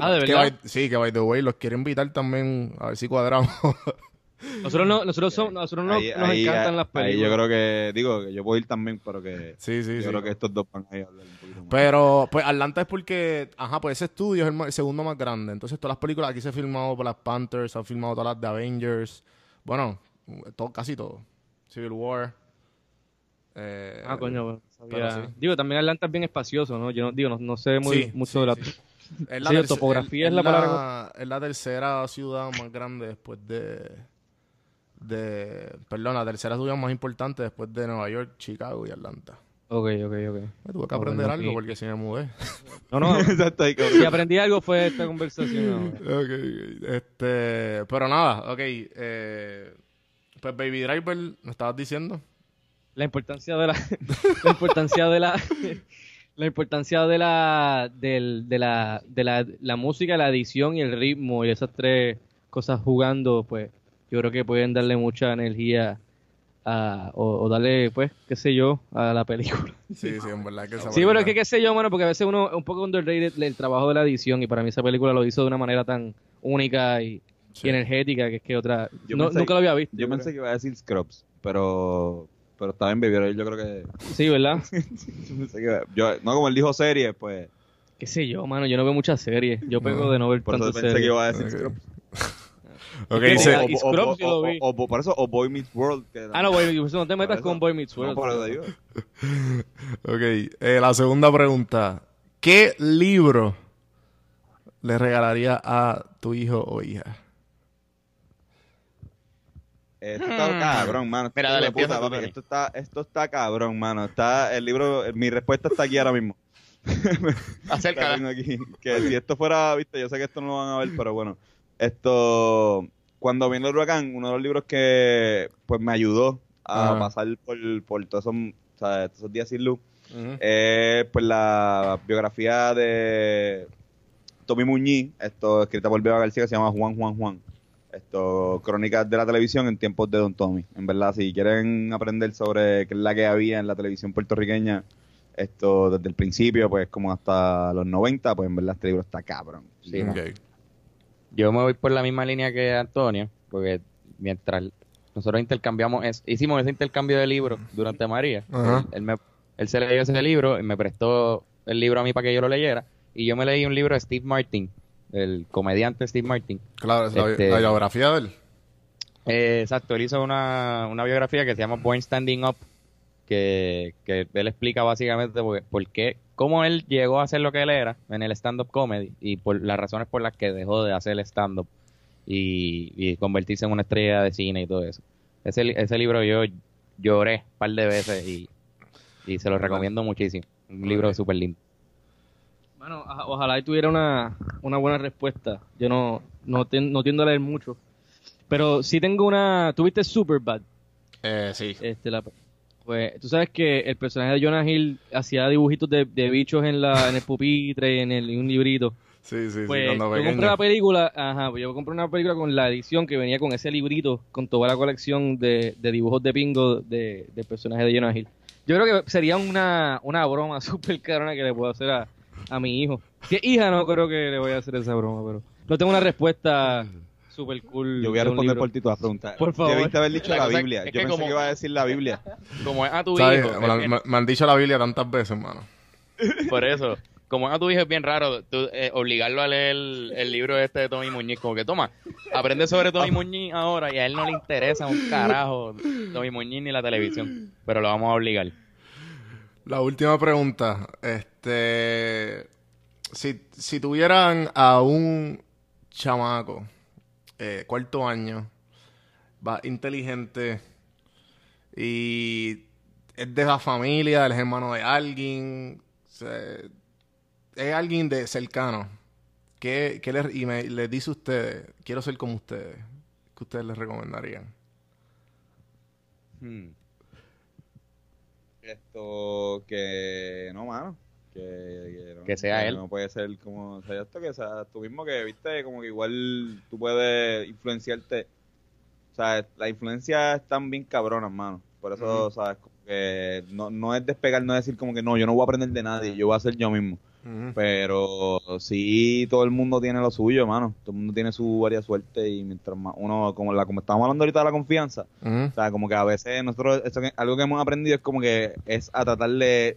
S3: Ah, ¿de
S2: que
S3: verdad?
S2: by- sí, que by the way, los quiero invitar también a ver si cuadramos. [LAUGHS]
S3: Nosotros, no, nosotros, somos- nosotros no-
S4: Ahí-
S3: nos
S4: ahí-
S3: encantan las
S4: ahí
S3: películas.
S4: yo creo que, digo, que yo puedo ir también, pero que
S2: sí, sí,
S4: yo
S2: sí.
S4: creo que estos dos van a ir a hablar un poquito más.
S2: Pero, pues Atlanta es porque, ajá, pues ese estudio es el, segundo más grande. Entonces, todas las películas aquí se han filmado por las Panthers, se han filmado todas las de Avengers. Bueno, todo, casi todo. Civil War. Eh,
S3: Ah, coño, sabía-
S2: sí.
S3: Digo, también Atlanta es bien espacioso, ¿no? Yo no, digo, no, no sé muy,
S2: Sí,
S3: mucho
S2: sí,
S3: de la...
S2: sí. [LAUGHS] Es
S3: Sí,
S2: terce-
S3: topografía es la palabra
S2: Es la tercera ciudad más grande después de. De perdón, la tercera ciudad más importante después de Nueva York, Chicago y Atlanta.
S3: Ok, ok, ok.
S2: Me tuve que aprender algo porque si me mudé. [LAUGHS]
S3: No, no, [LAUGHS]
S4: Exacto,
S3: si aprendí algo fue esta conversación ahora.
S2: Ok, este. Pero nada, ok. eh, pues Baby Driver, ¿me estabas diciendo?
S3: La importancia de la... [LAUGHS] la importancia de la... La importancia de la, del- de, la, de la, la música, la edición y el ritmo y esas tres cosas jugando, pues yo creo que pueden darle mucha energía a, o, o darle, pues, qué sé yo, a la película. [LAUGHS]
S2: Sí, sí, en verdad que esa
S3: Sí, pero es que qué sé yo, mano, porque a veces uno es un poco underrated el trabajo de la edición y para mí esa película lo hizo de una manera tan única y,
S2: Sí.
S3: y energética que es que otra...
S4: Yo
S3: no-
S4: pensé-
S3: nunca lo había visto.
S4: Yo pensé que iba a decir Scrubs, pero pero estaba en Baby yo creo que
S3: Sí, ¿verdad? [LAUGHS]
S4: yo pensé que iba- yo no como él dijo serie, pues
S3: qué sé yo, mano, yo no veo muchas series. Yo pego
S2: No,
S3: de no ver
S4: por eso
S3: tantas
S4: pensé que
S3: series.
S4: iba a decir
S2: Ok.
S4: Scrubs. [LAUGHS] [LAUGHS]
S2: Ok,
S3: Es que
S2: sí.
S3: diga-
S4: O-
S3: y
S4: o- o-
S3: Scrubs yo
S4: o-
S3: lo vi.
S4: o- o- por eso o Boy Meets World. que-
S3: Ah, no, Boy, no te metas
S4: Por
S3: con
S4: eso-
S3: Boy Meets
S4: No,
S3: World.
S4: por eso digo. [LAUGHS]
S2: Ok, eh, la segunda pregunta. ¿Qué libro le regalaría a tu hijo o hija?
S4: Esto está cabrón, mano.
S5: Mira,
S4: Esto
S5: dale,
S4: puta, papi. Esto está, esto está cabrón, mano. Está el libro, mi respuesta está aquí ahora mismo. La [LAUGHS]
S5: Acércala.
S4: aquí. Que si esto fuera, viste, yo sé que esto no lo van a ver, pero bueno. Esto, cuando vino el huracán, uno de los libros que pues me ayudó a pasar por, por todos esos, o sea, todos esos días sin luz, es pues la biografía de Tommy Muñiz, esto escrita por Beba García, que se llama Juan Juan Juan. Esto, crónicas de la televisión en tiempos de Don Tommy. En verdad, si quieren aprender sobre qué es la que había en la televisión puertorriqueña, esto desde el principio, pues como hasta los 90, pues en verdad este libro está cabrón.
S5: Sí,
S2: Ok.
S5: Yo me voy por la misma línea que Antonio, porque mientras nosotros intercambiamos, es- hicimos ese intercambio de libros durante María, él, él me- él se leyó ese libro y me prestó el libro a mí para que yo lo leyera, y yo me leí un libro de Steve Martin, el comediante Steve Martin.
S2: Claro, es la,
S5: Este-
S2: la biografía de él.
S5: Eh, exacto, él hizo una, una biografía que se llama Born Standing Up, que, que él explica básicamente por, por qué, cómo él llegó a ser lo que él era en el stand-up comedy y por las razones por las que dejó de hacer el stand-up y, y convertirse en una estrella de cine y todo eso. Ese, ese libro yo lloré un par de veces y, y se lo recomiendo muchísimo. Un libro súper lindo.
S3: Bueno, ojalá y tuviera una, una buena respuesta. Yo no, no, ten- no tiendo a leer mucho. Pero sí tengo una... ¿Tuviste Superbad?
S2: Eh, sí.
S3: Este, la, pues tú sabes que el personaje de Jonah Hill hacía dibujitos de, de bichos en, la, en el pupitre, en, el, en un librito.
S2: Sí, sí, sí.
S3: Pues
S2: Cuando
S3: yo
S2: pequeño.
S3: compré la película, ajá, pues yo compré una película con la edición que venía con ese librito, con toda la colección de, de dibujos de pingo de, del personaje de Jonah Hill. Yo creo que sería una, una broma [LAUGHS] súper carona que le puedo hacer a, a mi hijo. Si es hija, no creo que le voy a hacer esa broma, pero no tengo una respuesta súper cool.
S4: Yo voy a responder por ti todas las preguntas.
S3: Por favor.
S4: Debiste haber dicho
S5: La es-
S4: Biblia.
S5: es
S4: Yo
S5: que
S4: pensé
S5: como-
S4: que iba a decir la Biblia.
S5: Como es a tu
S2: ¿Sabes?
S5: hijo,
S2: Me,
S5: es-
S2: me- me han dicho la Biblia tantas veces, hermano. [LAUGHS]
S5: Por eso, como a tu hijo es bien raro, tú, eh, obligarlo a leer el, el libro este de Tommy Muñiz, como que toma, aprende sobre Tommy Muñiz ahora y a él no le interesa un carajo Tommy Muñiz ni la televisión, pero lo vamos a obligar.
S2: La última pregunta. Este. Si, si tuvieran a un chamaco, eh, cuarto año, va inteligente y es de la familia, es hermano de alguien, es alguien de cercano, ¿qué, qué le, y me, les dice a ustedes, quiero ser como ustedes, ¿qué ustedes les recomendarían?
S5: Hmm.
S4: Esto que no, mano. Que, que, no,
S5: Que sea él.
S4: No puede ser como. O sea, esto que sea tú mismo que viste, como que igual tú puedes influenciarte. O sea, la influencia están bien cabronas, mano. Por eso, ¿sabes? Como que no, no es despegar, no es decir como que no, yo no voy a aprender de nadie, yo voy a ser yo mismo. Pero sí, todo el mundo tiene lo suyo, mano. Todo el mundo tiene su varia suerte y mientras más uno, como la como estábamos hablando ahorita de la confianza, o sea, como que a veces nosotros, eso que- algo que hemos aprendido es como que es a tratar de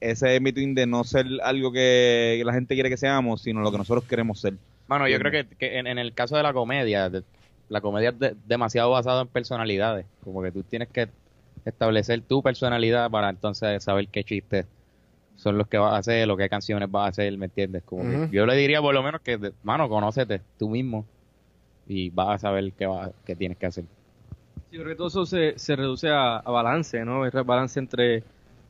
S4: ese between de no ser algo que la gente quiere que seamos, sino lo que nosotros queremos ser.
S5: Bueno, yo creo que, que en, en el caso de la comedia, de- la comedia es de- demasiado basada en personalidades, como que tú tienes que establecer tu personalidad para entonces saber qué chistes son los que vas a hacer, lo qué canciones vas a hacer, ¿me entiendes? Como que yo le diría por lo menos que, de- mano, conócete tú mismo y vas a saber qué, va, qué tienes que hacer.
S3: Sí, creo que todo eso se, se reduce a, a balance, ¿no? El balance entre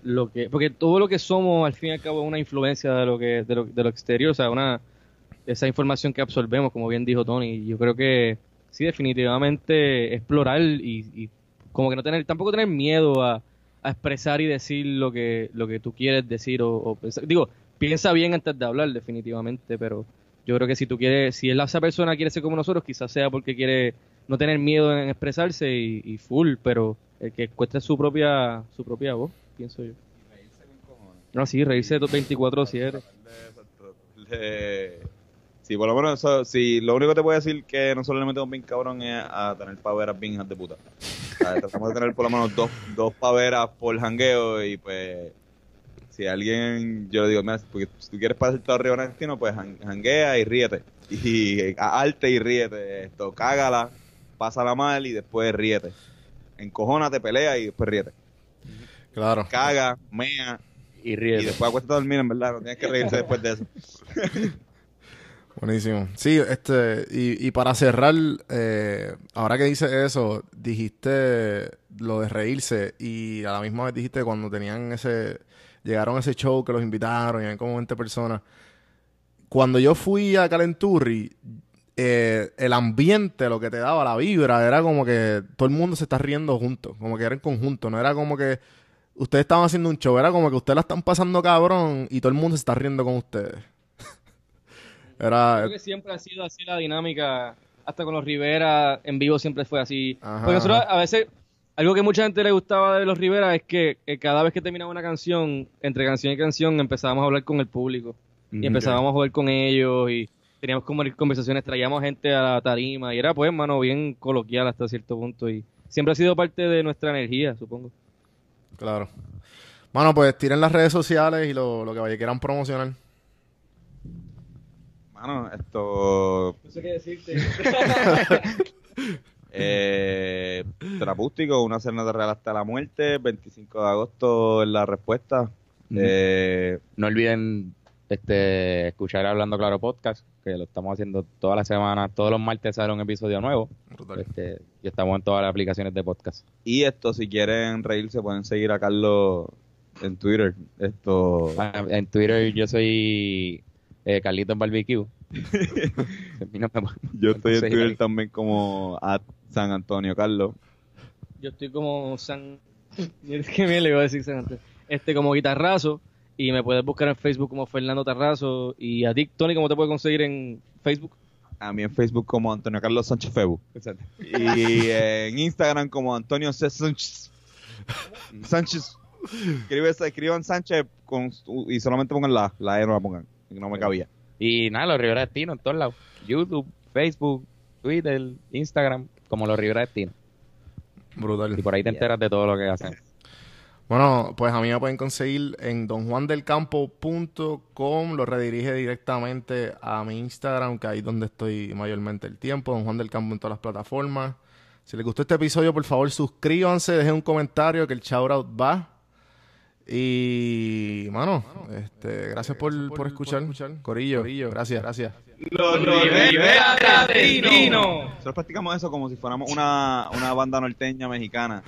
S3: lo que... Porque todo lo que somos, al fin y al cabo, es una influencia de lo que de lo, de lo exterior, o sea, una esa información que absorbemos, como bien dijo Tony. Yo creo que sí, definitivamente explorar y, y como que no tener, tampoco tener miedo a, a expresar y decir lo que, lo que tú quieres decir o, pensar. Digo, piensa bien antes de hablar, definitivamente, pero yo creo que si tú quieres, si esa persona quiere ser como nosotros, quizás sea porque quiere no tener miedo en expresarse y full, pero el que encuentre su propia, su propia voz, pienso yo. No, sí, reírse 24-7.
S4: Le- Sí, por lo menos eso, lo único que te puedo decir que nosotros le metemos bien cabrón es a tener paveras bien de puta. Tratamos de tener por lo menos dos, dos paveras por jangueo y pues si alguien, yo le digo, mira, si tú quieres pasar todo arriba destino, pues jan- janguea y ríete. Y arte y ríete. Esto, cágala, pásala mal y después ríete. Encojónate, pelea y después ríete.
S2: Claro.
S4: Caga, mea
S5: Y
S4: y
S5: ríete.
S4: después acuéstate a dormir, en verdad. No tienes que reírse después de eso. [LAUGHS]
S2: Buenísimo. Sí, este, y, y para cerrar, eh, ahora que dices eso, dijiste lo de reírse y a la misma vez dijiste cuando tenían ese, llegaron a ese show que los invitaron y eran como 20 personas. Cuando yo fui a Calenturri, eh, el ambiente, lo que te daba, la vibra, era como que todo el mundo se está riendo juntos, como que era en conjunto, no era como que ustedes estaban haciendo un show, era como que ustedes la están pasando cabrón y todo el mundo se está riendo con ustedes. [LAUGHS] era,
S3: Creo que siempre ha sido así la dinámica, hasta con los Rivera en vivo siempre fue así.
S2: Ajá,
S3: Porque nosotros a veces, algo que mucha gente le gustaba de los Rivera es que eh, cada vez que terminaba una canción, entre canción y canción, empezábamos a hablar con el público. Y empezábamos a jugar con ellos y teníamos como conversaciones, traíamos gente a la tarima y era pues, mano, bien coloquial hasta cierto punto y siempre ha sido parte de nuestra energía, supongo.
S2: Claro. Bueno, pues tiren las redes sociales y lo, lo que vaya quieran promocionar.
S4: Mano, esto.
S3: No sé qué decirte. [LAUGHS]
S4: Eh, Trapústico, una cena real hasta la muerte. 25 de agosto es la respuesta. Eh,
S5: No olviden este escuchar Hablando Claro Podcast, que lo estamos haciendo toda la semana, todos los martes sale un episodio nuevo. Este, y estamos en todas las aplicaciones de podcast.
S4: y esto, si quieren reírse, pueden seguir a Carlos en Twitter. Esto.
S5: Ah, En Twitter yo soy eh, Carlitos Barbecue. [LAUGHS] Nombre-
S4: Yo estoy en Twitter
S5: ahí.
S4: también como San Antonio Carlos.
S3: Yo estoy como San. [LAUGHS] Es que le iba a decir San. Este, como guitarrazo. Y me puedes buscar en Facebook como Fernando Tarrazo. Y a ti, Tony, ¿cómo te puedes conseguir en Facebook?
S4: A mí en Facebook como Antonio Carlos Sánchez Febu. Y en Instagram como Antonio C. Sánchez. Sánchez. Escribe, escriban Sánchez con, y solamente pongan la, la E no la pongan. No me cabía.
S5: Y nada, los Rivera Destino en todos lados. YouTube, Facebook, Twitter, Instagram, como los Rivera Destino.
S2: Brutal.
S5: Y por ahí te enteras de todo lo que hacen.
S2: Bueno, pues a mí me pueden conseguir en donjuandelcampo.com. Lo redirige directamente a mi Instagram, que ahí es donde estoy mayormente el tiempo. Don Juan del Campo en todas las plataformas. Si les gustó este episodio, por favor suscríbanse, dejen un comentario que el shoutout va. Y, mano, este, gracias por, por escuchar. Corillo, gracias, gracias.
S3: Rivera Destino.
S4: Nosotros practicamos eso como si fuéramos una, una banda norteña mexicana.